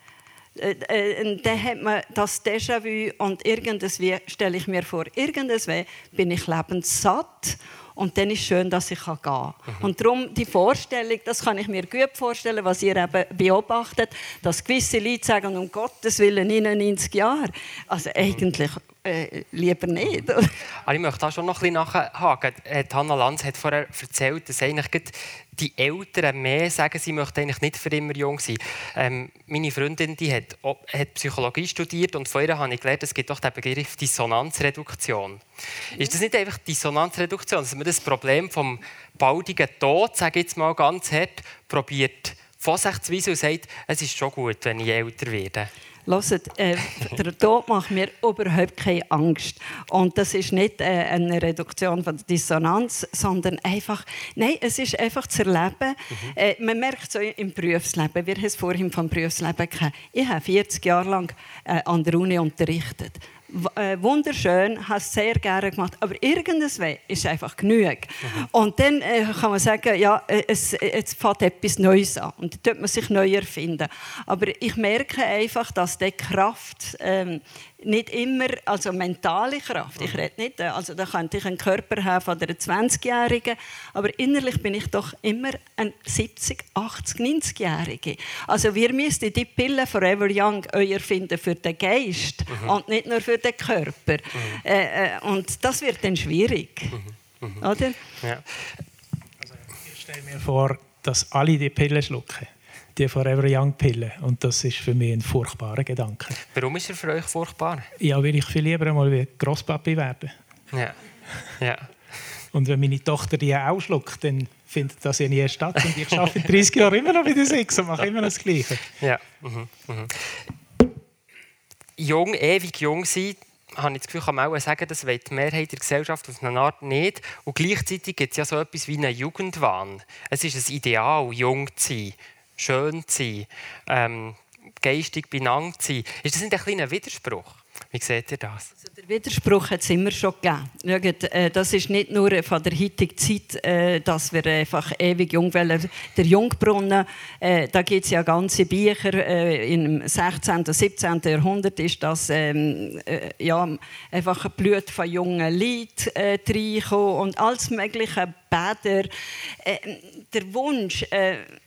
Äh, äh, dann hat man das Déjà-vu und irgendwas stelle ich mir vor, irgendwas bin ich lebenssatt und dann ist es schön, dass ich gehen kann. Mhm. Und darum die Vorstellung, das kann ich mir gut vorstellen, was ihr eben beobachtet, dass gewisse Leute sagen, um Gottes Willen 99 Jahre. Also eigentlich äh, lieber nicht. Also ich möchte da schon noch ein bisschen nachhaken. Hanna Lanz hat vorher erzählt, dass eigentlich die Eltern mehr sagen, sie möchten eigentlich nicht für immer jung sein. Ähm, meine Freundin die hat, hat, Psychologie studiert und von ihr habe ich gelernt, es gibt doch den Begriff Dissonanzreduktion. Ist das nicht einfach Dissonanzreduktion, dass man das Problem vom baldigen Tod, sage ich jetzt mal ganz hart, probiert vorsichtsweise und sagt, es ist schon gut, wenn ich älter werde? Hört, äh, der Tod macht mir überhaupt keine Angst. Und das ist nicht äh, eine Reduktion von der Dissonanz, sondern einfach, nein, es ist einfach zu erleben. Mhm. Äh, man merkt es im Berufsleben, wir haben es vorhin vom Berufsleben gehabt. Ich habe 40 Jahre lang äh, an der Uni unterrichtet wunderschön, hast sehr gerne gemacht, aber irgendwas ist einfach genug. Mhm. Und dann äh, kann man sagen, ja, äh, es, jetzt fängt etwas Neues an und dann tut man sich neu erfinden. Aber ich merke einfach, dass die Kraft ähm, nicht immer, also mentale Kraft, ich rede nicht, äh, also da könnte ich einen Körper haben von einer 20-Jährigen, aber innerlich bin ich doch immer ein 70, 80, 90-Jährige. Also wir müssen die Pille Forever Young euer finden für den Geist mhm. und nicht nur für den Körper. Mhm. Äh, äh, und das wird dann schwierig, mhm. mhm. oder? Ja. Also ich stelle mir vor, dass alle die Pille schlucken die Forever Young Pille. Und das ist für mich ein furchtbarer Gedanke. Warum ist er für euch furchtbar? Ja, weil ich viel lieber einmal wie Grosspapi werden. Ja. ja. Und wenn meine Tochter die auch schluckt, dann findet das ja nie statt. Und ich arbeite 30 Jahre immer noch bei der Sex und mache immer noch das Gleiche. Ja. Mhm. Mhm. Jung, ewig jung sein, habe ich das Gefühl, kann man auch sagen, das will die Mehrheit der Gesellschaft auf eine Art nicht. Und gleichzeitig gibt es ja so etwas wie einen Jugendwahn. Es ist ein Ideal, jung zu sein schön zu sein, ähm, geistig benannt zu sein. Ist das nicht ein kleiner Widerspruch? Wie seht ihr das? Der Widerspruch hat es immer schon gegeben. Schaut, äh, das ist nicht nur von der heutigen Zeit, äh, dass wir einfach ewig jung wollen. Der Jungbrunnen, äh, da gibt es ja ganze Bücher. Im 16. und 17. Jahrhundert ist das ähm, äh, ja, einfach ein Blut von jungen Leuten äh, und alles mögliche Bäder. Der Wunsch,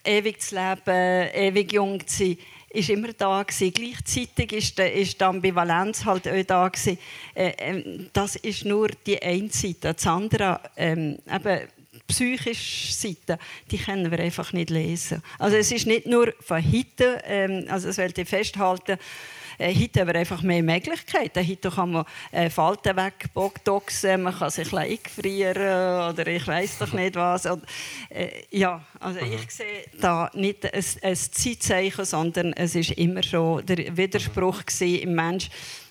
ewig zu leben, ewig jung zu sein, ist immer da gewesen. Gleichzeitig ist, ist die Ambivalenz halt auch da gewesen. Äh, äh, das ist nur die eine Seite. Das andere, ähm, eben, psychische Seite, die können wir einfach nicht lesen. Also es ist nicht nur von heute, ähm, also das wollte ich festhalten, heute haben wir einfach mehr Möglichkeiten. Heute kann man äh, Falten wegboxen, man kann sich eingefrieren oder ich weiß doch nicht was. Und, äh, ja, also mhm. ich sehe da nicht ein, ein Zeitzeichen, sondern es ist immer schon der Widerspruch im Mensch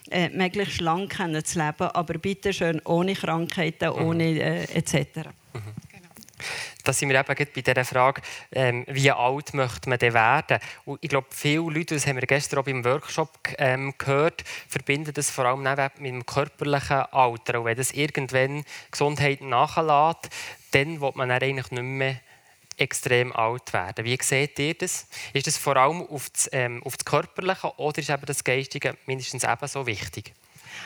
äh, möglichst lang zu leben, aber bitte schön ohne Krankheiten, ohne äh, etc. Mhm da sind wir eben bei dieser Frage, ähm, wie alt möchte man denn werden? Und ich glaube, viele Leute, das haben wir gestern auch beim Workshop ähm, gehört, verbinden das vor allem mit dem körperlichen Alter. Und wenn das irgendwann Gesundheit nachlässt, dann wird man dann eigentlich nicht mehr extrem alt werden. Wie seht ihr das? Ist das vor allem auf das, ähm, auf das Körperliche oder ist eben das Geistige mindestens ebenso wichtig?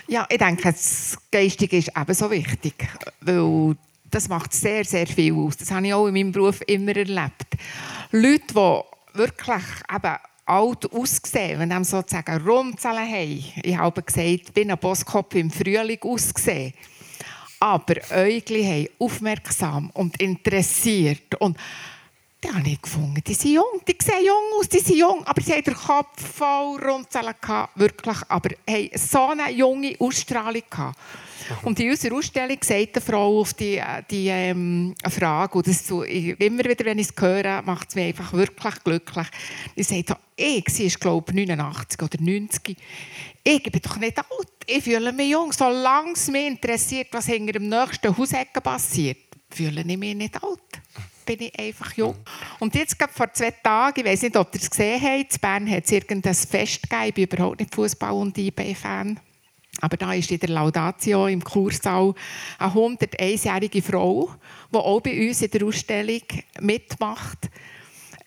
Ja, ich denke, das Geistige ist ebenso wichtig, weil das macht sehr, sehr viel aus. Das habe ich auch in meinem Beruf immer erlebt. Leute, die wirklich eben alt aussehen, wenn sie sozusagen Rundzellen haben. Ich habe gesagt, ich bin ein Bosskopf im Frühling ausgesehen. Aber Äugli haben aufmerksam und interessiert. Und die habe ich gefunden. Die sind jung, die sehen jung aus, die sind jung, aber sie haben den Kopf voll Rundzellen gehabt, wirklich. Aber haben so eine junge Ausstrahlung gehabt. Und in unserer Ausstellung sagt eine Frau auf die, die ähm, Frage, und das so, immer wieder, wenn ich es höre, macht es mich einfach wirklich glücklich. Sie sagt, ich, sie ist glaube ich 89 oder 90, ich bin doch nicht alt, ich fühle mich jung. Solange es mich interessiert, was hinter dem nächsten Hausecken passiert, fühle ich mich nicht alt bin ich einfach jung. Und jetzt gerade vor zwei Tagen, ich weiß nicht, ob ihr es gesehen habt, in Bern hat es irgendein Fest gegeben. Ich bin überhaupt nicht Fußball- und IB-Fan. Aber da ist in der Laudatio im Kursaal eine 101-jährige Frau, die auch bei uns in der Ausstellung mitmacht.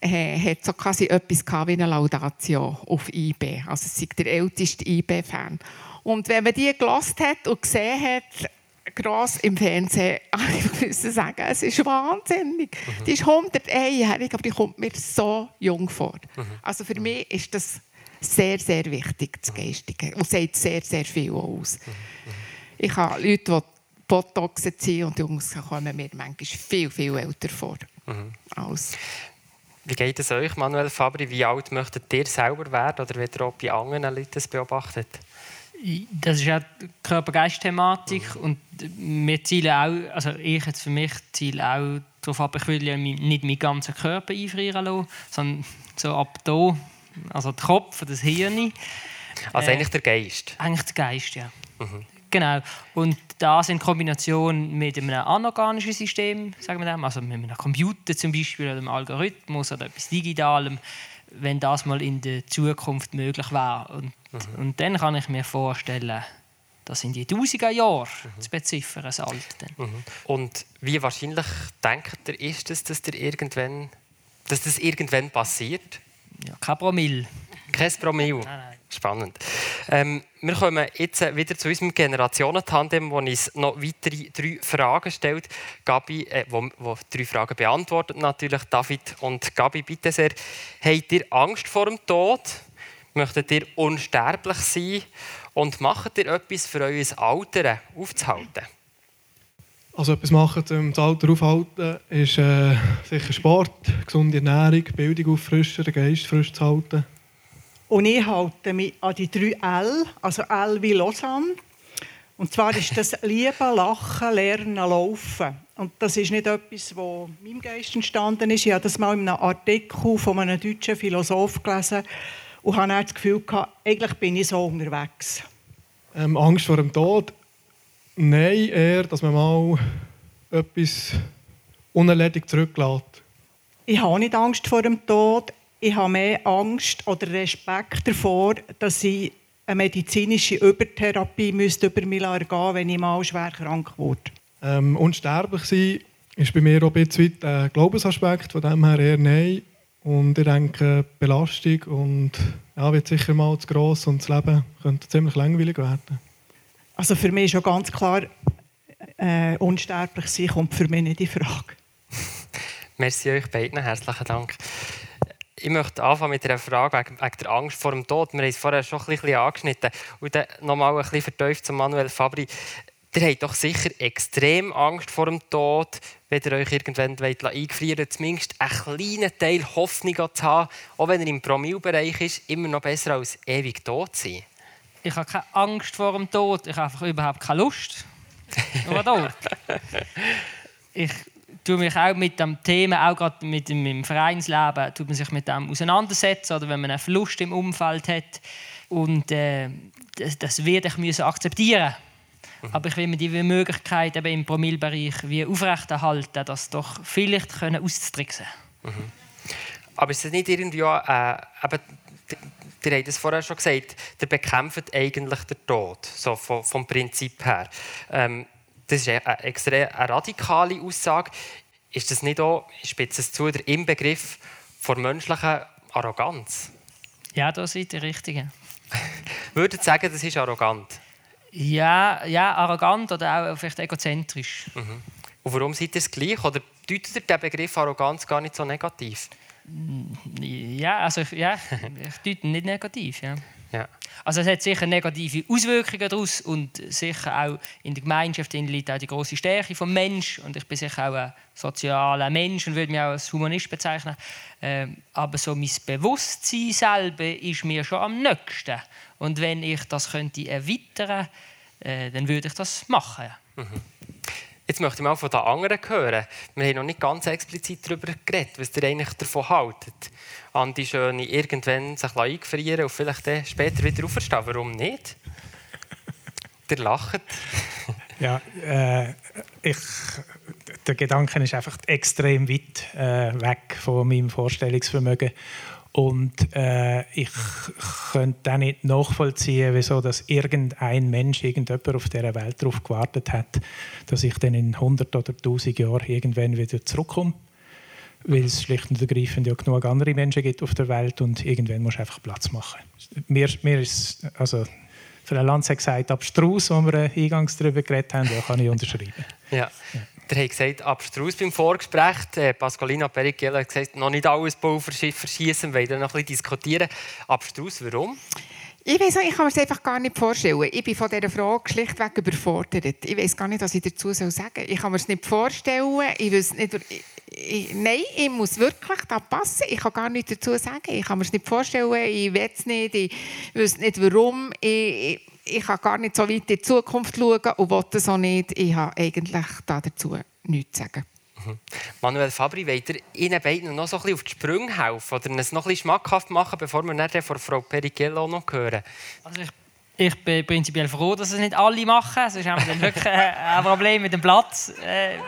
Äh, hat so quasi etwas wie eine Laudatio auf IB. Also sie ist der älteste IB-Fan. Und wenn man die gelost hat und gesehen hat, gross im Fernsehen, ich muss sagen, es ist wahnsinnig. Mhm. Die ist 101-jährig, aber die kommt mir so jung vor. Mhm. Also für mich ist das sehr, sehr wichtig, das Geistige. Und sagt sehr, sehr viel aus. Ich habe Leute, die Botox ziehen und Jungs kommen mir manchmal viel, viel älter vor. Mhm. Als wie geht es euch, Manuel Fabri? Wie alt möchtet ihr selber werden oder wie ihr auch bei anderen Leuten das beobachtet? Das ist ja die Körper-Geist-Thematik mhm. und wir zielen auch, also ich jetzt für mich ziele auch darauf ab, ich will ja nicht meinen ganzen Körper einfrieren lassen, sondern so ab hier also der Kopf, das Hirn. Also eigentlich der Geist? Eigentlich der Geist, ja. Mhm. Genau. Und das in Kombination mit einem anorganischen System, sagen wir dem, also mit einem Computer zum Beispiel oder einem Algorithmus oder etwas Digitalem, wenn das mal in der Zukunft möglich wäre. Und, mhm. und dann kann ich mir vorstellen, das sind die 1000er Jahre mhm. zu beziffern, das Alter. Mhm. Und wie wahrscheinlich denkt ihr, ist es, dass, irgendwann, dass das irgendwann passiert? Ja, kein Promille. Kein Promille. Nein, nein. Spannend. Ähm, wir kommen jetzt wieder zu unserem Generationentandem, wo uns noch weitere drei Fragen stellt. Gabi, äh, wo, wo drei Fragen beantwortet natürlich. David und Gabi, bitte sehr. Habt ihr Angst vor dem Tod? Möchtet ihr unsterblich sein? Und macht ihr etwas für euer Alter aufzuhalten? Also etwas machen, um das Alter aufzuhalten, ist äh, sicher Sport, gesunde Ernährung, Bildung auffrischen, den Geist frisch zu halten. Und ich halte mich an die drei L, also L wie Lausanne. Und zwar ist das Lieben, Lachen, Lernen, Laufen. Und das ist nicht etwas, das meinem Geist entstanden ist. Ich habe das mal in einem Artikel von einem deutschen Philosoph gelesen und habe das Gefühl gehabt, eigentlich bin ich so unterwegs. Ähm, Angst vor dem Tod Nein, eher, dass man mal etwas unerledigt zurücklässt. Ich habe nicht Angst vor dem Tod. Ich habe mehr Angst oder Respekt davor, dass ich eine medizinische Übertherapie müsste über mich ergehen wenn ich mal schwer krank wurde. Ähm, unsterblich sein ist bei mir auch ein bisschen ein Glaubensaspekt, von dem her eher nein. Und ich denke, die Belastung und, ja, wird sicher mal zu gross und das Leben könnte ziemlich langweilig werden. Also für mich ist schon ganz klar, äh, unsterblich sein kommt für mich nicht in Frage. Merci euch beiden, herzlichen Dank. Ich möchte anfangen mit einer Frage wegen, wegen der Angst vor dem Tod. Wir haben es vorher schon ein bisschen angeschnitten. Und dann nochmal ein bisschen vertieft zu Manuel Fabri. Ihr habt doch sicher extrem Angst vor dem Tod, wenn ihr euch irgendwann eingefrieren wollt. Zumindest einen kleinen Teil Hoffnung zu haben, auch wenn er im Promillbereich ist, immer noch besser als ewig tot zu sein. Ich habe keine Angst vor dem Tod, ich habe einfach überhaupt keine Lust. Oder Ich tue mich auch mit dem Thema, auch gerade mit im Vereinsleben, tut man sich mit dem auseinandersetzen oder wenn man einen Verlust im Umfeld hat. Und äh, das, das werde ich müssen akzeptieren aber ich will mir die Möglichkeit eben im Promillbereich wie aufrechterhalten, das doch vielleicht können auszutricksen. Mhm. Aber ist es nicht irgendwie auch, äh, eben, ihr habt es vorher schon gesagt, der bekämpft eigentlich den Tod, so vom, vom Prinzip her. Ähm, das ist eine, extrem eine radikale Aussage. Ist das nicht auch, ich spitze es zu, der Inbegriff von menschlicher Arroganz? Ja, da seid ihr Richtige. Würdet sagen, das ist arrogant? Ja, ja, arrogant oder auch vielleicht egozentrisch. Mhm. Und warum seid ihr es gleich? Oder deutet ihr den Begriff Arroganz gar nicht so negativ? Ja, also ja, ich deute nicht negativ. Ja. Ja. Also es hat sicher negative Auswirkungen daraus und sicher auch in der Gemeinschaft liegt auch die große Stärke vom Mensch und ich bin sicher auch ein sozialer Mensch und würde mich auch als Humanist bezeichnen. Ähm, aber so mein Bewusstsein selber ist mir schon am nächsten und wenn ich das könnte erweitern, äh, dann würde ich das machen. Mhm. Jetzt möchte ich mal von den anderen hören. Wir haben noch nicht ganz explizit darüber geredet, was ihr eigentlich davon haltet. Andi Schöne irgendwann sich eingefrieren und vielleicht dann später wieder auferstehen. Warum nicht? Der lacht. ja, äh, ich, der Gedanke ist einfach extrem weit äh, weg von meinem Vorstellungsvermögen. Und äh, ich könnte auch nicht nachvollziehen, wieso dass irgendein Mensch, irgendjemand auf dieser Welt darauf gewartet hat, dass ich dann in 100 oder 1000 Jahren irgendwann wieder zurückkomme. Weil es schlicht und ergreifend ja genug andere Menschen gibt auf der Welt und irgendwann muss du einfach Platz machen. Mir, mir ist, also, für Land hat gesagt, abstrus, wo wir eingangs darüber geredet haben, da kann ich unterschreiben. Ja. ja. Der hat gesagt, abstrus beim Vorgespräch. Äh, Pascolina Pericchiello hat gesagt, noch nicht alles Bau verschießen, wir wollen noch ein bisschen diskutieren. Abstrus, warum? Ich weiß ich kann mir das einfach gar nicht vorstellen. Ich bin von dieser Frage schlichtweg überfordert. Ich weiß gar nicht, was ich dazu sagen soll. Ich kann mir das nicht vorstellen. Ich weiß nicht, ich, ich, nein, ich muss wirklich da passen. Ich kann gar nichts dazu sagen. Ich kann mir das nicht vorstellen. Ich weiß es nicht. Ich weiß nicht, warum. Ich, ich kann gar nicht so weit in die Zukunft schauen und will das auch nicht. Ich habe eigentlich dazu nichts zu sagen. Mhm. Manuel Fabri, wollt ihr Ihnen beiden noch so ein bisschen auf die Sprünge helfen oder es noch ein bisschen schmackhaft machen, bevor wir dann von Frau Perichello noch hören? Also ich, ich, bin prinzipiell froh, dass es nicht alle machen, sonst haben wir dann wirklich ein Problem mit dem Platz äh,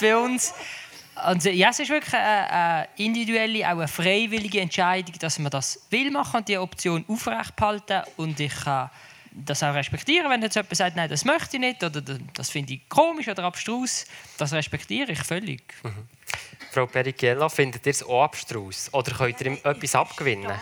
bei uns. Und ja, es ist wirklich eine, individuelle, auch eine freiwillige Entscheidung, dass man das will machen und die Option aufrechthalten und ich kann das auch respektieren, wenn jetzt jemand sagt, nein, das möchte ich nicht oder das finde ich komisch oder abstrus. Das respektiere ich völlig. Mhm. Frau Pericchiello, findet ihr es auch abstrus? Oder könnt ihr ihm etwas abgewinnen?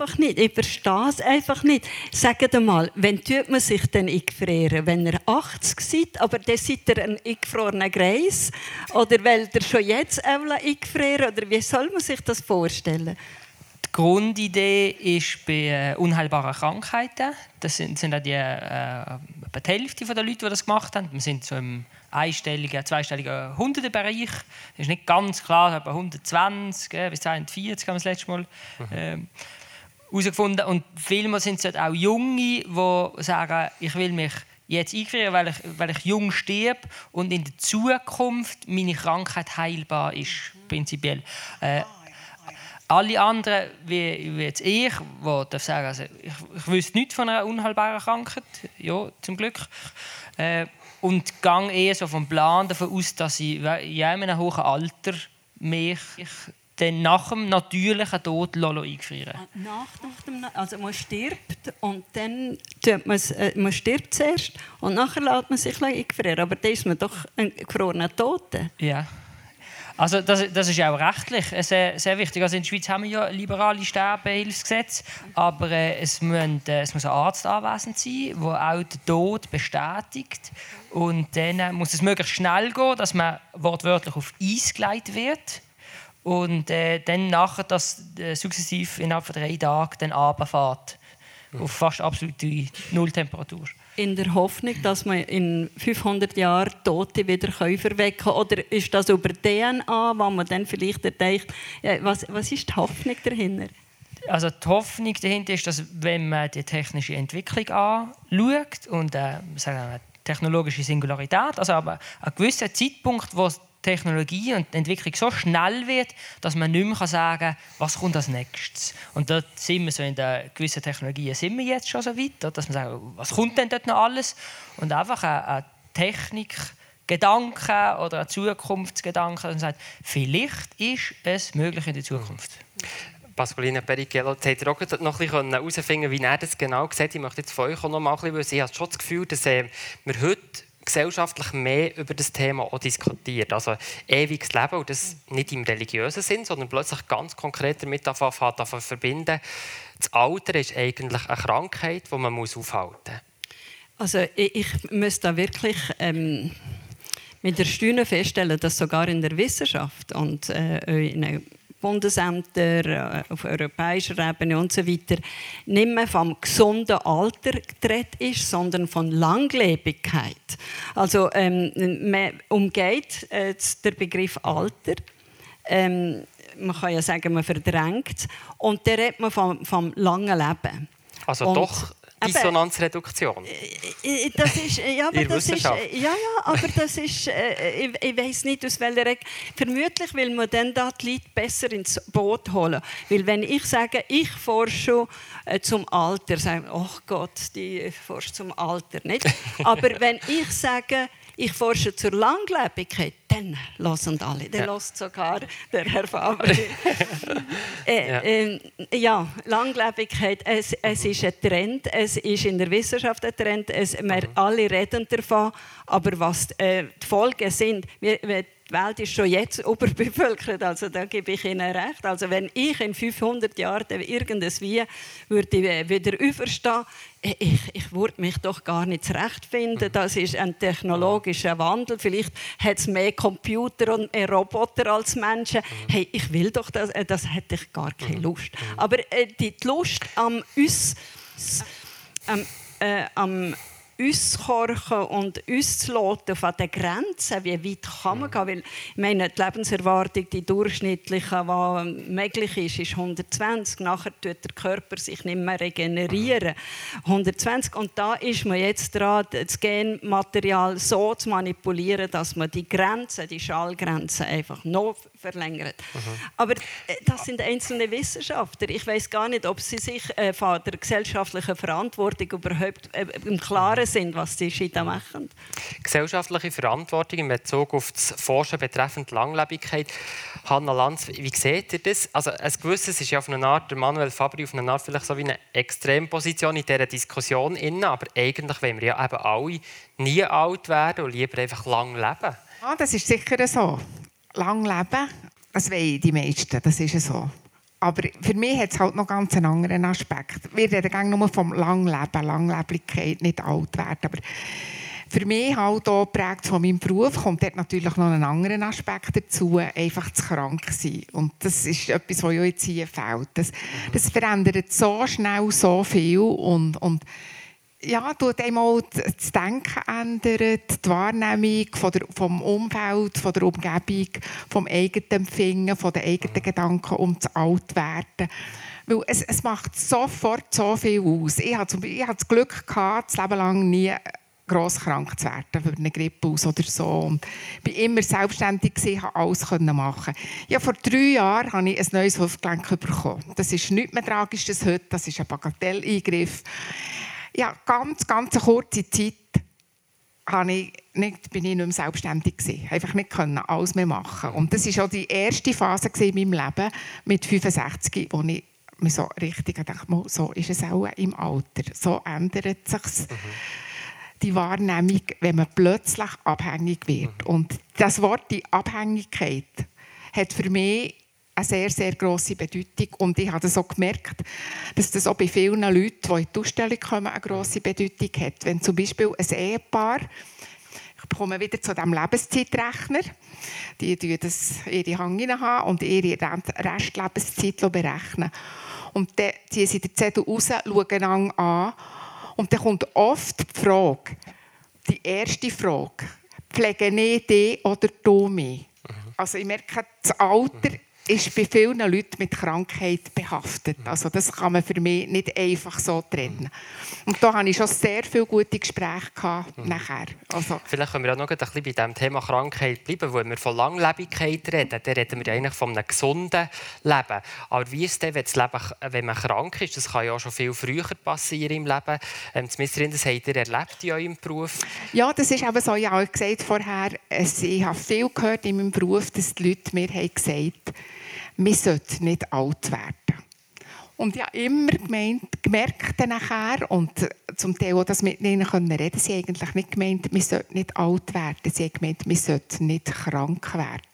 einfach nicht. Ich verstehe es einfach nicht. Sagt mal, wenn tut man sich denn eingefrieren? Wenn er 80 seid, aber dann seid ihr ein eingefrorener Greis? Oder weil ihr schon jetzt eingefrieren Oder wie soll man sich das vorstellen? Die Grundidee ist bei äh, unheilbaren Krankheiten. Das sind, sind auch die, äh, die Hälfte der Leute, die das gemacht haben. Wir sind so im einstelligen, zweistelligen Hundertenbereich. Das ist nicht ganz klar, aber 120 äh, bis 240 haben wir das letzte Mal mhm. herausgefunden. Und vielmal sind es auch Junge, die sagen, ich will mich jetzt einfrieren, weil ich, weil ich jung sterbe und in der Zukunft meine Krankheit heilbar ist, prinzipiell. Äh, alle anderen, wie, wie jetzt ich, die sagen, also ich, ich wüsste nichts von einer unheilbaren Krankheit, ja, zum Glück. Äh, und gehe eher so vom Plan davon aus, dass ich in einem hohen Alter mich dann nach dem natürlichen Tod eingefrieren ah, nach, nach dem, Also man stirbt und dann tut man, äh, man stirbt zuerst und nachher lässt man sich eingefrieren. Aber dann ist man doch ein gefrorener Tote. Ja. Also das, das ist auch rechtlich sehr, sehr wichtig. Also in der Schweiz haben wir ja liberale Sterbehilfsgesetze, aber äh, es, müssen, äh, es muss ein Arzt anwesend sein, der auch den Tod bestätigt. Und dann äh, muss es möglichst schnell gehen, dass man wortwörtlich auf Eis gelegt wird. und äh, dann nachher das äh, sukzessiv innerhalb von drei Tagen dann runterfährt auf fast absolute Nulltemperatur. In der Hoffnung, dass man in 500 Jahren Tote wieder verwecken können? Oder ist das über DNA, wo man dann vielleicht denkt, was, was ist die Hoffnung dahinter? Also die Hoffnung dahinter ist, dass wenn man die technische Entwicklung anschaut und äh, sagen wir, technologische Singularität, also aber an gewissen Zeitpunkt, wo Technologie und Entwicklung so schnell wird, dass man nicht mehr sagen kann, was kommt als nächstes. Und dort sind wir so in der gewissen Technologien sind wir jetzt schon so weit, dass man sagt, was kommt denn dort noch alles? Und einfach eine, Technik, Gedanken oder ein Zukunftsgedanke und sagt, vielleicht ist es möglich in der Zukunft. Pasqualina Perichello, jetzt habt ihr noch ein bisschen herausfinden wie er das genau sieht. Ich möchte jetzt von euch noch mal ein bisschen wissen. Ich habe schon das Gefühl, dass äh, wir heute gesellschaftlich mehr über das Thema auch diskutiert. Also ewiges Leben und das nicht im religiösen Sinn, sondern plötzlich ganz konkret damit davon verbinden. Das Alter ist eigentlich eine Krankheit, die man muss aufhalten muss. Also ich, ich muss da wirklich ähm, mit der Stühne feststellen, dass sogar in der Wissenschaft und äh, in Bundesämter, äh, auf europäischer Ebene und so weiter, nicht mehr vom gesunden Alter geredet ist, sondern von Langlebigkeit. Also ähm, man umgeht äh, der Begriff Alter. Ähm, man kann ja sagen, man verdrängt. Und dann redet man vom, vom langen Leben. Also und doch Dissonanzreduktion. Äh, äh, das ist, ja, aber das ist, ja, ja, aber das ist, äh, ich, ich weiß nicht aus welcher Vermutlich will man dann da die Leute besser ins Boot holen. Weil wenn ich sage, ich forsche äh, zum Alter, sagen, oh Gott, die forscht zum Alter, nicht? Aber wenn ich sage, ich forsche zur Langlebigkeit, dann hören alle. Dann ja. hört sogar der Herr Faber. äh, ja. Äh, ja. Langlebigkeit, es, es ist ein Trend, es ist in der Wissenschaft ein Trend, es, wir mhm. alle reden davon, aber was äh, die Folgen sind, wir, wir die Welt ist schon jetzt überbevölkert, also da gebe ich Ihnen recht. Also wenn ich in 500 Jahren irgendwie würde wieder überstehen, ich, ich würde mich doch gar nicht zurechtfinden. Das ist ein technologischer Wandel. Vielleicht hat es mehr Computer und mehr Roboter als Menschen. Hey, ich will doch das, äh, das hätte ich gar keine Lust. Aber äh, die Lust am uns, ähm, äh, am uns und uns zu loten von den Grenzen, wie weit kann man gehen, weil ich meine, die Lebenserwartung, die durchschnittliche, die möglich ist, ist 120, nachher tut der Körper sich nicht mehr regenerieren. 120 und da ist man jetzt dran, das Genmaterial so zu manipulieren, dass man die Grenzen, die Schallgrenzen einfach noch verlängert. Mhm. Aber äh, das sind einzelne Wissenschaftler. Ich weiß gar nicht, ob sie sich äh, von der gesellschaftlichen Verantwortung überhaupt äh, im Klaren sind, was sie da machen. Gesellschaftliche Verantwortung in Bezug auf das Forschen betreffend Langlebigkeit. Hanna Lanz, wie seht ihr das? Also ein gewisses ist ja auf eine Art, der Manuel Fabri auf eine Art vielleicht so wie eine Extremposition in dieser Diskussion inne, aber eigentlich wollen wir ja eben alle nie alt werden und lieber einfach lang leben. Ja, das ist sicher so lang leben, das wollen die meisten, das ist so. Aber für mich hat es halt noch ganz einen anderen Aspekt. Wir reden nur vom Langleben, Langleblichkeit, nicht alt werden. Aber für mich halt auch geprägt von meinem Beruf kommt dort natürlich noch einen anderen Aspekt dazu, einfach zu krank sein. Und das ist etwas, was jetzt hier fehlt. Das, das verändert so schnell so viel und, und ja, tut einmal das Denken ändern, die Wahrnehmung von der, vom Umfeld, von der Umgebung, vom eigenen Empfinden, von den eigenen Gedanken um das Altwerden. Weil es, es macht sofort so viel aus. Ich hatte, ich hatte das Glück, gehabt, das Leben lang nie gross krank zu werden für eine Grippe oder so. Und ich war immer selbstständig, gewesen, konnte alles machen. Ja, vor drei Jahren habe ich ein neues Hüftgelenk bekommen. Das ist nichts mehr Tragisches heute, das ist ein Bagatelleingriff ja, ganz, ganz eine kurze Zeit habe ich nicht, bin ich nicht mehr selbstständig gewesen. Einfach nicht können, alles mehr machen. Und das war auch die erste Phase in meinem Leben mit 65, wo ich mir so richtig dachte, so ist es auch im Alter. So ändert sich mhm. die Wahrnehmung, wenn man plötzlich abhängig wird. Mhm. Und das Wort die Abhängigkeit hat für mich eine sehr, sehr grosse Bedeutung. Und ich habe das auch gemerkt, dass das auch bei vielen Leuten, die in die Ausstellung kommen, eine grosse Bedeutung hat. Wenn zum Beispiel ein Ehepaar, ich kommen wieder zu dem Lebenszeitrechner. Die tun das ihre Hand haben und ihre Restlebenszeit berechnen. Und dann ziehen sie den Zettel raus, schauen an und dann kommt oft die Frage, die erste Frage, pflege ich dich oder du mich? Also ich merke, das Alter ist bei vielen Leuten mit Krankheit behaftet. Also das kann man für mich nicht einfach so trennen. Und da hatte ich schon sehr viele gute Gespräche gehabt mhm. nachher. Also. Vielleicht können wir auch noch ein bisschen bei diesem Thema Krankheit bleiben. Wenn wir von Langlebigkeit reden, dann reden wir eigentlich von einem gesunden Leben. Aber wie ist es denn, wenn, das Leben, wenn man krank ist? Das kann ja auch schon viel früher passieren im Leben. Ähm, das habt ihr erlebt in eurem Beruf? Ja, das ist eben so. Ich habe gesagt vorher, ich habe viel gehört in meinem Beruf, dass die Leute mir haben gesagt haben, wir sollten nicht alt werden. Und ich habe immer gemeint, gemerkt nachher, und zum Teil auch das mit ihnen reden können, sie haben eigentlich nicht gemeint, wir sollten nicht alt werden. Sie haben gemeint, wir sollten nicht krank werden.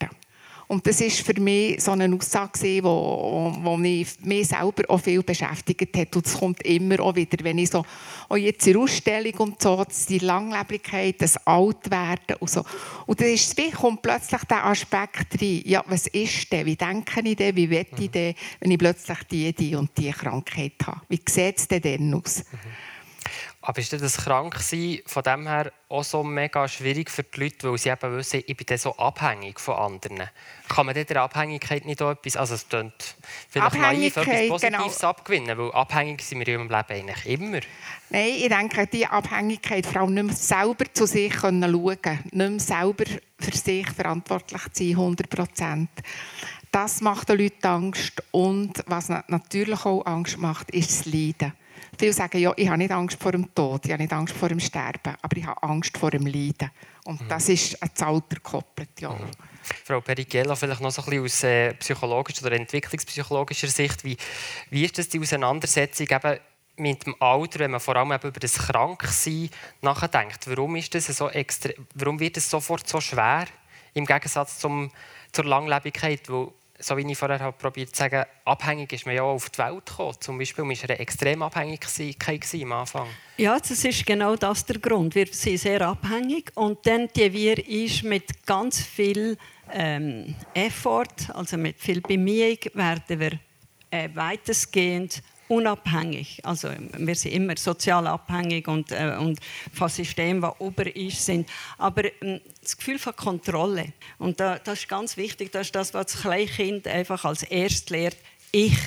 Und das ist für mich so eine Aussage, die wo, wo mich, mich selber auch viel beschäftigt hat. Und es kommt immer auch wieder, wenn ich so, auch jetzt in Ausstellung und so, die Langlebigkeit, das Altwerden und so. Und dann ist, kommt plötzlich der Aspekt rein, ja, was ist denn, wie denke ich denn, wie wette ich denn, wenn ich plötzlich die, die und die Krankheit habe? Wie sieht es denn dann aus? Mhm. Aber ist das Kranksein von dem her auch so mega schwierig für die Leute, weil sie eben wissen, ich bin so abhängig von anderen? Kann man der Abhängigkeit nicht auch etwas, also es klingt vielleicht naiv, etwas genau. Positives genau. abgewinnen? Weil abhängig sind wir in unserem Leben eigentlich immer. Nein, ich denke, die Abhängigkeit, vor allem nicht mehr selber zu sich schauen können, nicht mehr selber für sich verantwortlich zu sein, 100 Prozent. Das macht den Leuten Angst. Und was natürlich auch Angst macht, ist das Leiden. Viele sagen, ja, ich habe nicht Angst vor dem Tod, ich habe nicht Angst vor dem Sterben, aber ich habe Angst vor dem Leiden. Und mhm. das ist ein Alter gekoppelt, ja. Mhm. Frau Perigella, vielleicht noch so ein bisschen aus äh, psychologischer oder entwicklungspsychologischer Sicht. Wie, wie ist das die Auseinandersetzung eben mit dem Alter, wenn man vor allem eben über das Kranksein nachdenkt? Warum, ist das so extra, warum wird es sofort so schwer im Gegensatz zum, zur Langlebigkeit? Weil so wie ich vorher habe probiert zu sagen, abhängig ist man ja auch auf die Welt gekommen. Zum Beispiel war eine extrem Abhängigkeit am Anfang. Ja, das ist genau das der Grund. Wir sind sehr abhängig und dann die wir ist mit ganz viel ähm, Effort, also mit viel Bemühung, werden wir äh, weitestgehend unabhängig. Also wir sind immer sozial abhängig und, äh, und von Systemen, die ober ist, sind. Aber äh, das Gefühl von Kontrolle, und da, das ist ganz wichtig, das ist das, was das Kleinkind einfach als erstes lernt, ich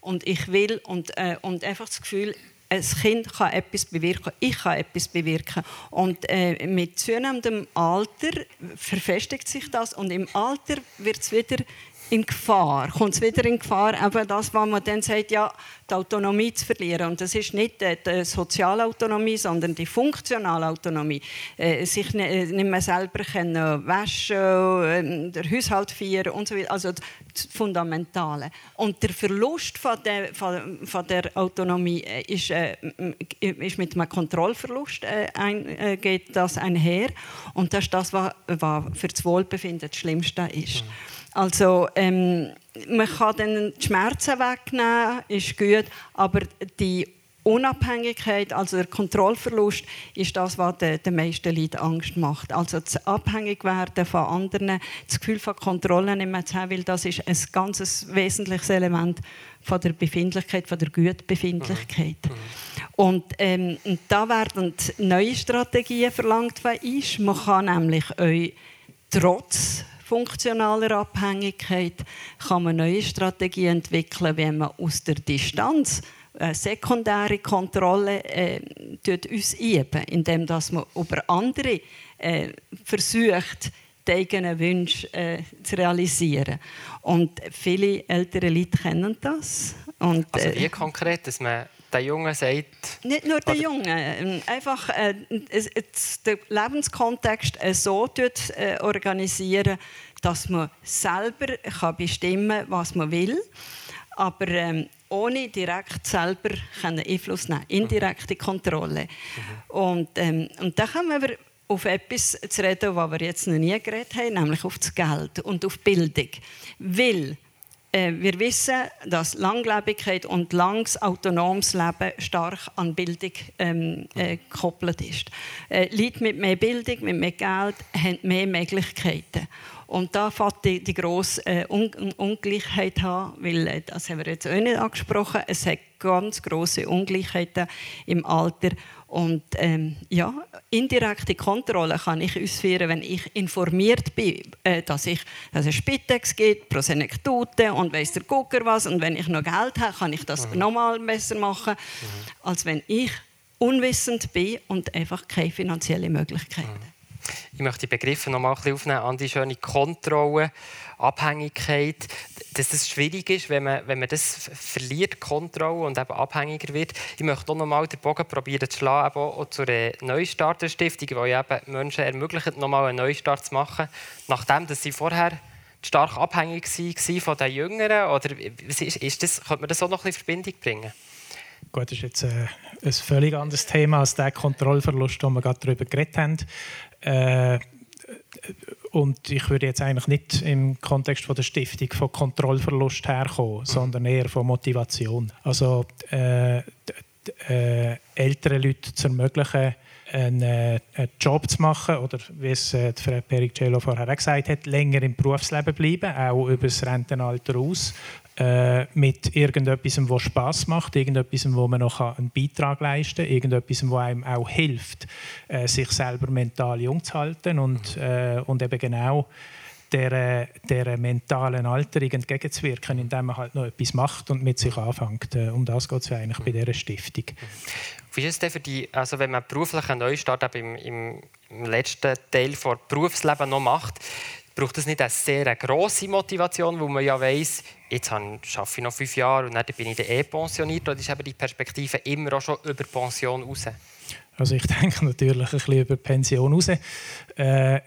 und ich will und, äh, und einfach das Gefühl, ein Kind kann etwas bewirken, ich kann etwas bewirken. Und äh, mit zunehmendem Alter verfestigt sich das und im Alter wird es wieder in Gefahr, kommt es wieder in Gefahr, eben das, was man dann sagt, ja, die Autonomie zu verlieren. Und das ist nicht die soziale Autonomie, sondern die funktionale Autonomie. Äh, sich äh, nicht mehr selber können waschen, äh, der Haushalt führen und so weiter. Also das Fundamentale. Und der Verlust von der, von, der Autonomie äh, ist, äh, ist mit einem Kontrollverlust äh, ein, geht das einher. Und das ist das, was, für das Wohlbefinden das Schlimmste ist. Mhm. Also ähm, man kann dann die Schmerzen wegnehmen, ist gut, aber die Unabhängigkeit, also der Kontrollverlust, ist das, was den, den meisten Leuten Angst macht. Also das Abhängigwerden von anderen, das Gefühl von Kontrolle nicht mehr zu haben, weil das ist ein ganz wesentliches Element von der Befindlichkeit, von der Gutbefindlichkeit. Mhm. mhm. Und, ähm, da werden neue Strategien verlangt von uns. Man kann nämlich euch trotz funktionaler Abhängigkeit kann man neue Strategien entwickeln, wenn man aus der Distanz eine sekundäre Kontrolle äh, uns üben, indem dass man über andere äh, versucht, die eigenen Wünsche äh, zu realisieren. Und viele ältere Leute kennen das. Und, also wie konkret, dass man der Junge sagt... Nicht nur der Junge, ähm, einfach äh, den Lebenskontext äh, so äh, organisieren, dass man selber kann bestimmen kann, was man will, aber ähm, ohne direkt selber Einfluss nehmen indirekte Kontrolle. Mhm. Und, ähm, und da kommen wir auf etwas zu reden, was wir jetzt noch nie geredet haben, nämlich auf das Geld und auf Bildung. Weil wir wissen, dass Langlebigkeit und langes autonomes Leben stark an Bildung ähm, äh, gekoppelt ist. Äh, Leute mit mehr Bildung, mit mehr Geld haben mehr Möglichkeiten. Und da fängt die, die grosse äh, Un Ungleichheit an, weil, äh, das haben wir jetzt auch nicht angesprochen, es hat ganz große Ungleichheiten im Alter. Und ähm, ja, indirekte Kontrolle kann ich ausführen, wenn ich informiert bin, äh, dass, ich, dass es Spitex gibt, pro Senektute und weiss der Gucker was. Und wenn ich noch Geld habe, kann ich das mhm. nochmal besser machen, mhm. als wenn ich unwissend bin und einfach keine finanziellen Möglichkeiten. Mhm. Ich möchte die Begriffe noch mal aufnehmen. An die schöne Kontrolle, Abhängigkeit. Dass das schwierig ist, wenn man, wenn man das verliert, Kontrolle und eben abhängiger wird. Ich möchte auch noch mal den Bogen probieren zu schlagen, auch zur Neustarterstiftung, die eben Menschen ermöglicht, noch mal einen Neustart zu machen, nachdem dass sie vorher stark abhängig waren von den Jüngeren? Oder ist, ist das, könnte man das auch noch in Verbindung bringen? Gut, das ist jetzt äh, ein völlig anderes Thema als der Kontrollverlust, den wir gerade darüber geredet haben. Äh, und ich würde jetzt eigentlich nicht im Kontext von der Stiftung von Kontrollverlust herkommen, sondern eher von Motivation. Also äh, äh, ältere Leute zu ermöglichen, einen, äh, einen, Job zu machen oder wie es äh, Frau Pericello vorher auch gesagt hat, länger im Berufsleben bleiben, auch über das Rentenalter aus äh, mit irgendetwas, was Spaß macht, irgendetwas, wo man noch einen Beitrag leisten kann, irgendetwas, wo einem auch hilft, äh, sich selber mental jung zu halten und, mhm. äh, und eben genau der, der mentalen Alterung entgegenzuwirken, indem man halt noch etwas macht und mit sich anfängt. Äh, um das geht es eigentlich bei dieser Stiftung. Wie ist es denn für die, also wenn man beruflichen Neustart im, im, im letzten Teil des Berufslebens noch macht, braucht das nicht eine sehr grosse Motivation, wo man ja weiss, jetzt arbeite ich noch fünf Jahre und dann bin ich dann eh pensioniert, oder ist eben die Perspektive immer auch schon über Pension raus? Also ich denke natürlich ein bisschen über Pension raus. Äh,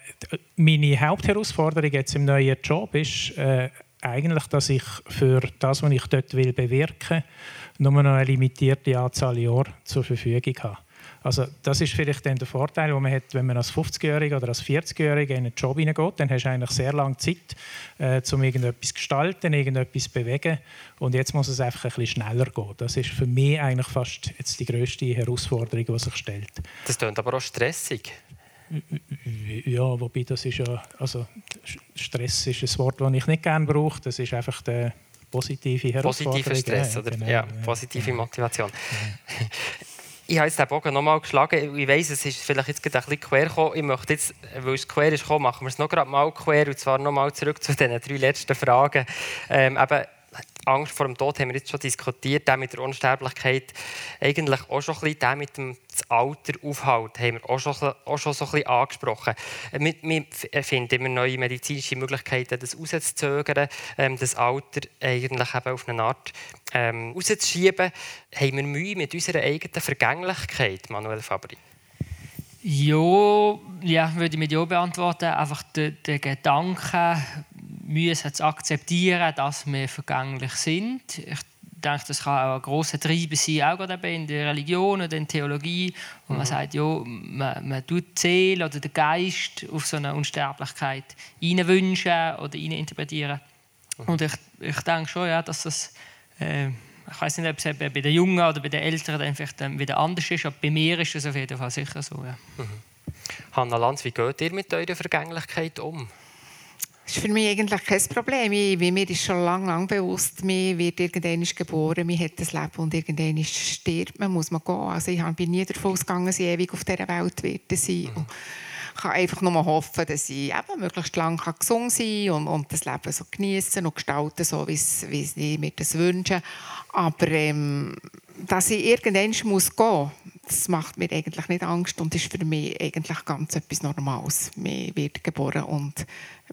meine Hauptherausforderung jetzt im neuen Job ist äh, eigentlich, dass ich für das, was ich dort will bewirken, nur noch eine limitierte Anzahl Jahre zur Verfügung habe. Also das ist vielleicht dann der Vorteil, den man hat, wenn man als 50-Jähriger oder als 40-Jähriger in einen Job hineingeht, dann hast du eigentlich sehr lange Zeit, äh, um irgendetwas zu gestalten, irgendetwas zu bewegen und jetzt muss es einfach ein bisschen schneller gehen. Das ist für mich eigentlich fast jetzt die grösste Herausforderung, die sich stellt. Das klingt aber auch stressig. Ja, wobei das ist ja, also Stress ist ein Wort, das ich nicht gerne brauche. Das ist einfach der positive Herausforderung. Positiver Stress, ja, oder? Genau, ja, positive ja. Motivation. Ja. ich habe jetzt den Bogen nochmal geschlagen. Ich weiss, es ist vielleicht jetzt gerade ein bisschen quer gekommen. Ich möchte jetzt, weil es quer ist gekommen, machen wir es noch gerade mal quer. Und zwar nochmal zurück zu den drei letzten Fragen. Ähm, eben, Angst vor dem Tod haben wir jetzt schon diskutiert, der mit der Unsterblichkeit, eigentlich auch schon ein bisschen, der mit dem Alter aufhält, haben wir auch schon, auch schon so ein bisschen angesprochen. Äh, wir, wir finden immer neue medizinische Möglichkeiten, das rauszuzögern, ähm, das Alter eigentlich eben auf eine Art ähm, rauszuschieben. Haben wir Mühe mit unserer eigenen Vergänglichkeit, Manuel Fabri? Ja, ja, würde ich mit Ja beantworten. Einfach der, der Gedanke, müssen zu akzeptieren, dass wir vergänglich sind. Ich denke, das kann auch ein grosser Treiber sein, auch gerade in der Religion oder in der Theologie, wo mhm. man sagt, ja, man, man tut die Seele oder den Geist auf so eine Unsterblichkeit wünschen oder interpretieren. Mhm. Und ich, ich denke schon, ja, dass das äh, ich weiß nicht, ob es bei den Jungen oder bei den Älteren dann vielleicht wieder anders ist, aber bei mir ist es auf jeden Fall sicher so. Ja. Mhm. Hanna Lanz, wie geht ihr mit eurer Vergänglichkeit um? Das ist für mich eigentlich kein Problem. Ich, mir ist schon lange, lange bewusst, man wird irgendwann geboren, man hat das Leben und irgendwann stirbt man, muss man gehen. Also ich bin nie davon ausgegangen, dass ich ewig auf dieser Welt werde sein mhm. Ich kann einfach nur hoffen, dass ich eben möglichst lange gesund sein kann und, und das Leben so genießen und gestalten, so wie, wie ich mir das wünsche. Aber ähm, dass ich irgendwann muss gehen muss, das macht mir eigentlich nicht Angst und ist für mich eigentlich ganz etwas Normales. Man wird geboren und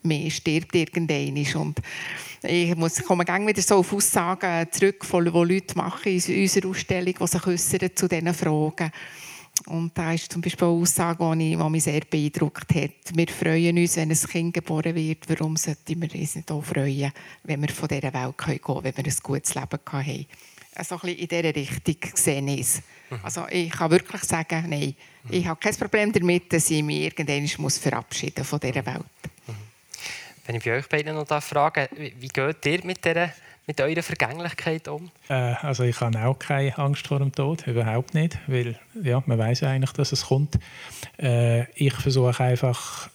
man stirbt irgendwann. Und ich muss, ich komme gerne wieder so auf Aussagen zurück, die Leute machen in unserer Ausstellung, die sich äußern zu diesen Fragen. Und da ist zum Beispiel eine Aussage, die, mich sehr beeindruckt hat. Wir freuen uns, wenn ein Kind geboren wird. Warum sollten wir uns nicht auch freuen, wenn wir von dieser Welt gehen können, wenn wir ein gutes Leben haben? Also ein bisschen in dieser Richtung gesehen ist. Mhm. Also ich kann wirklich sagen, nein, ich habe kein Problem damit, dass ich mich irgendwann verabschieden muss von dieser Welt. Wenn ich bei euch beiden noch frage, wie geht ihr mit, der, mit eurer Vergänglichkeit um? Äh, also ich habe auch keine Angst vor dem Tod, überhaupt nicht, weil ja, man weiß ja eigentlich, dass es kommt. Äh, ich versuche einfach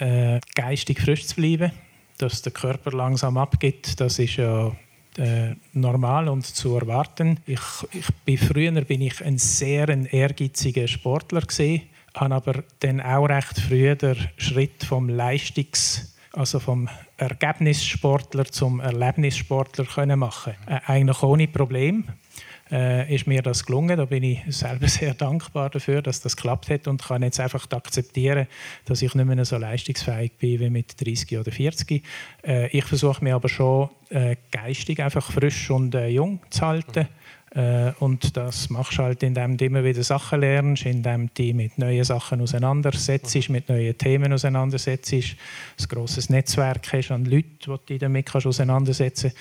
äh, geistig frisch zu bleiben, dass der Körper langsam abgeht. Das ist ja äh, normal und zu erwarten. Ich, ich bin, früher bin ich ein sehr ein ehrgeiziger Sportler gewesen, habe aber dann auch recht früh den Schritt vom Leistungs also vom Ergebnissportler zum Erlebnissportler können machen. Äh, eigentlich ohne Problem äh, ist mir das gelungen. Da bin ich selber sehr dankbar dafür, dass das geklappt hat und kann jetzt einfach akzeptieren, dass ich nicht mehr so leistungsfähig bin wie mit 30 oder 40. Äh, ich versuche mir aber schon äh, geistig einfach frisch und äh, jung zu halten. Äh, und das machst du halt, indem du immer wieder Sachen lernst, indem du dich mit neuen Sachen auseinandersetzt, mit neuen Themen auseinandersetzt, ein grosses Netzwerk hast an Leuten, die dich damit kannst auseinandersetzen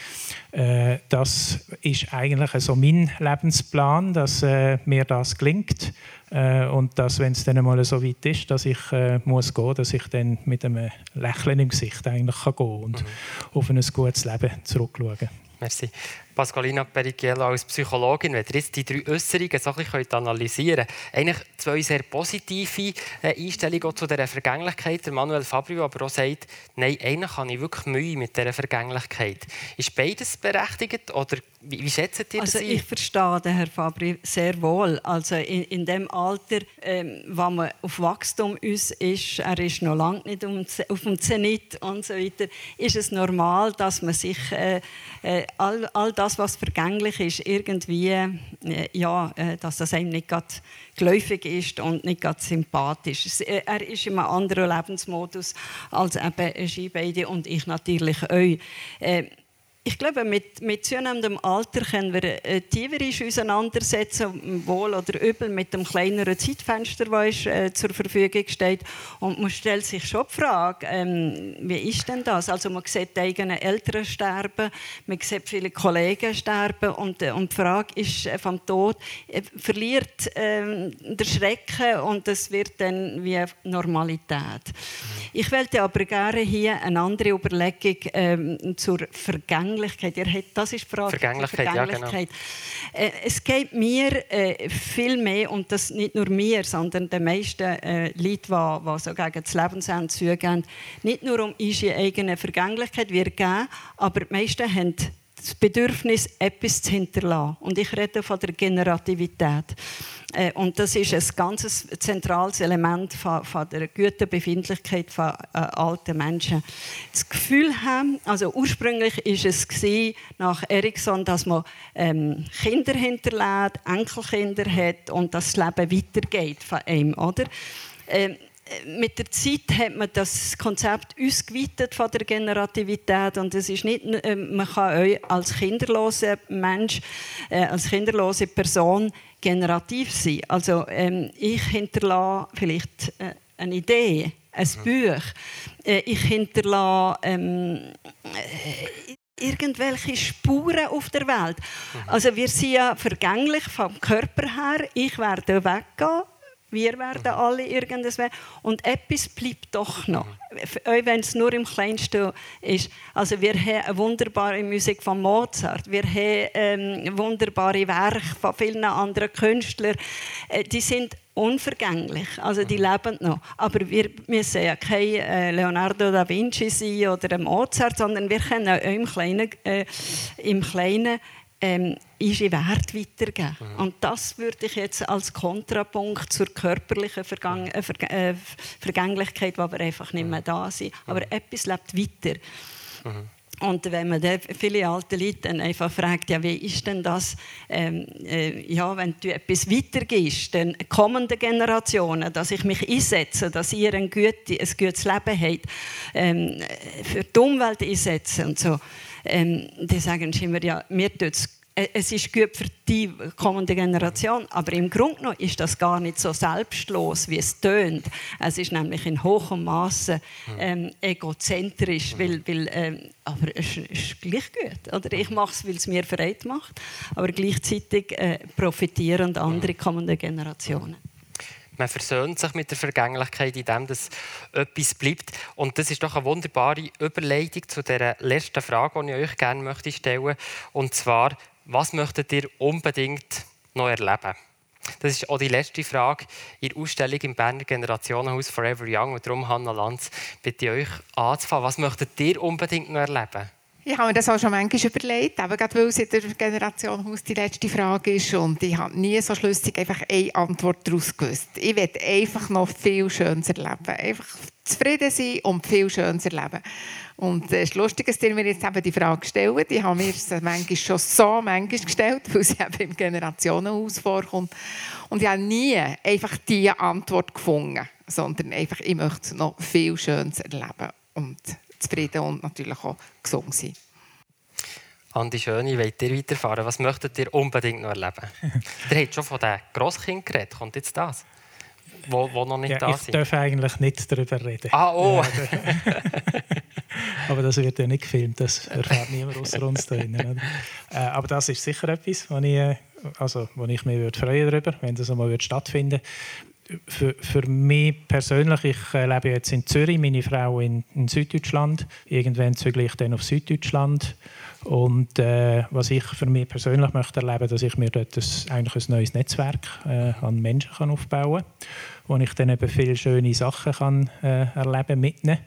kannst. Äh, das ist eigentlich so mein Lebensplan, dass äh, mir das gelingt. Und dass, wenn es dann einmal so weit ist, dass ich äh, muss gehen, dass ich dann mit einem Lächeln im Gesicht eigentlich kann gehen und mhm. auf ein gutes Leben zurückschauen kann. Merci. Pasqualina Perichiello als Psychologin, wenn ihr jetzt die drei Äußerungen so ein bisschen analysieren könnt, eigentlich zwei sehr positive äh, Einstellungen zu dieser Vergänglichkeit. Manuel Fabio aber auch sagt, nein, eigentlich habe ich wirklich Mühe mit dieser Vergänglichkeit. Ist beides berechtigt oder wie, wie schätzt ihr das? Also ich verstehe den Herrn Fabri sehr wohl. Also in, in dem Alter, ähm, wo man auf Wachstum ist, ist, er ist noch lange nicht auf dem Zenit und so weiter, ist es normal, dass man sich äh, äh, all, all das, was vergänglich ist, irgendwie, äh, ja, äh, dass das einem nicht gerade geläufig ist und nicht gerade sympathisch. Äh, er ist in einem anderen Lebensmodus als eben Skibeide und ich natürlich auch. Äh, ich glaube, mit, mit zunehmendem Alter können wir äh, tiefer auseinandersetzen, wohl oder übel, mit dem kleineren Zeitfenster, das äh, zur Verfügung steht. Und man stellt sich schon die Frage, ähm, wie ist denn das? Also man sieht die eigenen Eltern sterben, man sieht viele Kollegen sterben und, äh, und die Frage ist äh, vom Tod, äh, verliert ähm, der Schrecken und es wird dann wie Normalität. Ich wollte aber gerne hier eine andere Überlegung ähm, zur Vergangenheit Vergänglichkeit. Ihr habt, das ist die Frage. Vergänglichkeit, Vergänglichkeit. Ja, genau. Äh, es geht mir äh, viel mehr, und das nicht nur mir, sondern den meisten äh, Leuten, die, die so gegen das Lebensende zugehen, nicht nur um unsere eigene Vergänglichkeit, wir geben, aber die meisten haben das Bedürfnis, etwas zu hinterlassen. Und ich rede von der Generativität. Äh, und das ist ein ganz zentrales Element von, von der guten Befindlichkeit von äh, alten Menschen. Das Gefühl haben, also ursprünglich ist es gewesen, nach Erikson, dass man ähm, Kinder hinterlässt, Enkelkinder hat und das Leben weitergeht von einem, oder? Ähm, mit der Zeit hat man das Konzept ausgeweitet von der Generativität und es ist nicht, äh, man kann euch als kinderloser Mensch, äh, als kinderlose Person generativ sein. Also ähm, ich hinterlasse vielleicht äh, eine Idee, ein. Buch. Ich hinterlasse ähm, äh, irgendwelche Spuren auf der Welt. Mhm. Also wir sind ja vergänglich vom Körper her. Ich werde weggehen wir werden alle irgendwas werden. Und etwas bleibt doch noch. Wenn es nur im Kleinsten ist. Also wir haben eine wunderbare Musik von Mozart. Wir haben ähm, wunderbare Werke von vielen anderen Künstlern. Äh, die sind unvergänglich, also die leben noch. Aber wir müssen ja kein äh, Leonardo da Vinci sein oder ein Mozart, sondern wir können auch im Kleinen, äh, im Kleinen ähm, unsere Werte weitergeben. Mhm. Und das würde ich jetzt als Kontrapunkt zur körperlichen Vergang äh, Ver äh, Vergänglichkeit, wo wir einfach nicht mehr da sind. Mhm. Aber etwas lebt weiter. Mhm. Und wenn man viele alte Leute dann einfach fragt, ja, wie ist denn das, ähm, äh, ja, wenn du etwas weitergibst, den kommenden Generationen, dass ich mich einsetze, dass ihr ein, gute, ein gutes Leben habt, ähm, für die Umwelt einsetzen und so, ähm, die sagen immer, ja, mir tut es äh, es ist gut für die kommende Generation, aber im Grunde genommen ist das gar nicht so selbstlos, wie es tönt. Es ist nämlich in hohem Maße ähm, egozentrisch, weil, weil ähm, aber es ist gleich gut. Oder ich mache es, weil es mir Freude macht, aber gleichzeitig äh, profitieren andere kommende Generationen. Man versöhnt sich mit der Vergänglichkeit, indem das etwas bleibt. Und das ist doch eine wunderbare Überleitung zu der letzten Frage, die ich euch gerne möchte stellen Und zwar, was möchtet ihr unbedingt noch erleben? Das ist auch die letzte Frage in der Ausstellung im Berner Generationenhaus Forever Young. Und darum, Hanna Lanz, bitte euch anzufangen. Was möchtet ihr unbedingt noch erleben? Ich habe mir das auch schon manchmal überlegt, eben gerade weil es in der Generation Haus die letzte Frage ist und ich habe nie so schlüssig einfach eine Antwort daraus gewusst. Ich will einfach noch viel Schönes erleben. Einfach zufrieden sein und viel Schönes erleben. Und es ist lustig, dass ihr mir jetzt eben die Frage stellen. Die haben mir manchmal schon so manchmal gestellt, weil sie eben im Generationenhaus vorkommt. Und ich habe nie einfach diese Antwort gefunden, sondern einfach, ich möchte noch viel Schönes erleben. Und zufrieden und natürlich auch gesund sein. Andi Schöne, wollt ihr weiterfahren? Was möchtet ihr unbedingt noch erleben? ihr habt schon von den Grosskindern geredet. Kommt jetzt das? Wo, wo noch nicht ja, da ich sind? Ich darf eigentlich nicht darüber reden. Ah, oh! aber das wird ja nicht gefilmt, das erfährt niemand außer uns da drinnen. Äh, aber das ist sicher etwas, wo ich, äh, also, wo ich mich würde freuen darüber, wenn das einmal stattfinden würde für, für mich persönlich, ich äh, lebe jetzt in Zürich, meine Frau in, in Süddeutschland. Irgendwann zügle ich dann auf Süddeutschland. Und äh, was ich für mich persönlich möchte erleben, dass ich mir dort ein, eigentlich ein neues Netzwerk äh, an Menschen kann aufbauen kann, wo ich dann eben viele schöne Sachen kann, äh, erleben mitnehmen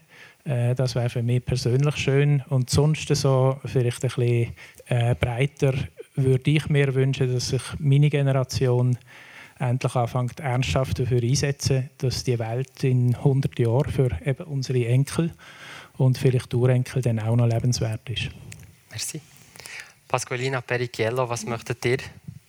äh, Das wäre für mich persönlich schön. Und sonst so vielleicht ein bisschen äh, breiter würde ich mir wünschen, dass sich meine Generation endlich anfängt, ernsthaft dafür einsetzen, dass die Welt in 100 Jahren für eben unsere Enkel und vielleicht Urenkel dann auch noch lebenswert ist. Merci. Pasqualina Perichiello, was möchtet ihr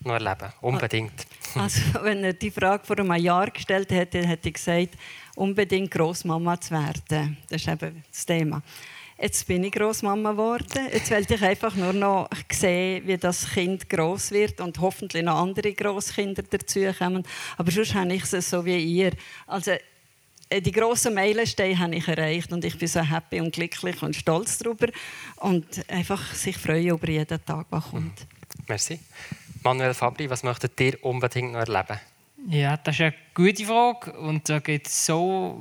noch erleben? Unbedingt. Also, wenn er die Frage vor einem Jahr gestellt hätte, hätte ich gesagt, unbedingt Großmama zu werden. Das ist eben das Thema. Jetzt bin ich Großmama geworden. Jetzt will ich einfach nur noch sehen, wie das Kind groß wird und hoffentlich noch andere Großkinder dazukommen. Aber sonst habe ich es so wie ihr. Also äh, die grossen Meilensteine habe ich erreicht und ich bin so happy und glücklich und stolz darüber und einfach sich freuen über jeden Tag, der kommt. Merci. Manuel Fabri, was möchtet ihr unbedingt noch erleben? Ja, das ist eine gute Frage und da gibt es so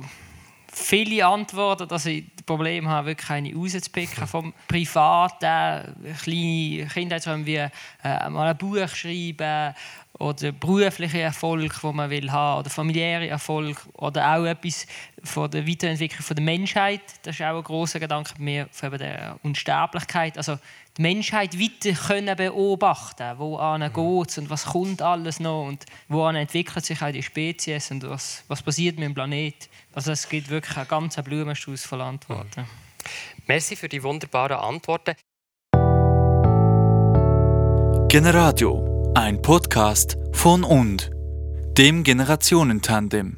viele Antworten, dass ich Problem habe, wirklich eine rauszupicken vom privaten, kleinen Kindheitsräumen wie äh, mal ein Buch schreiben oder beruflichen Erfolg, den man will haben, oder familiäre Erfolg oder auch etwas von der Weiterentwicklung von der Menschheit. Das ist auch ein großer Gedanke bei mir von der Unsterblichkeit. Also die Menschheit weiter können beobachten, wo an geht und was kommt alles noch und wo entwickelt sich auch die Spezies und was, was passiert mit dem Planet. Also es gibt wirklich einen ganzen Blumenstrauß von Antworten. Mhm. Merci für die wunderbaren Antworten. Generadio, ein Podcast von und dem Generationentandem.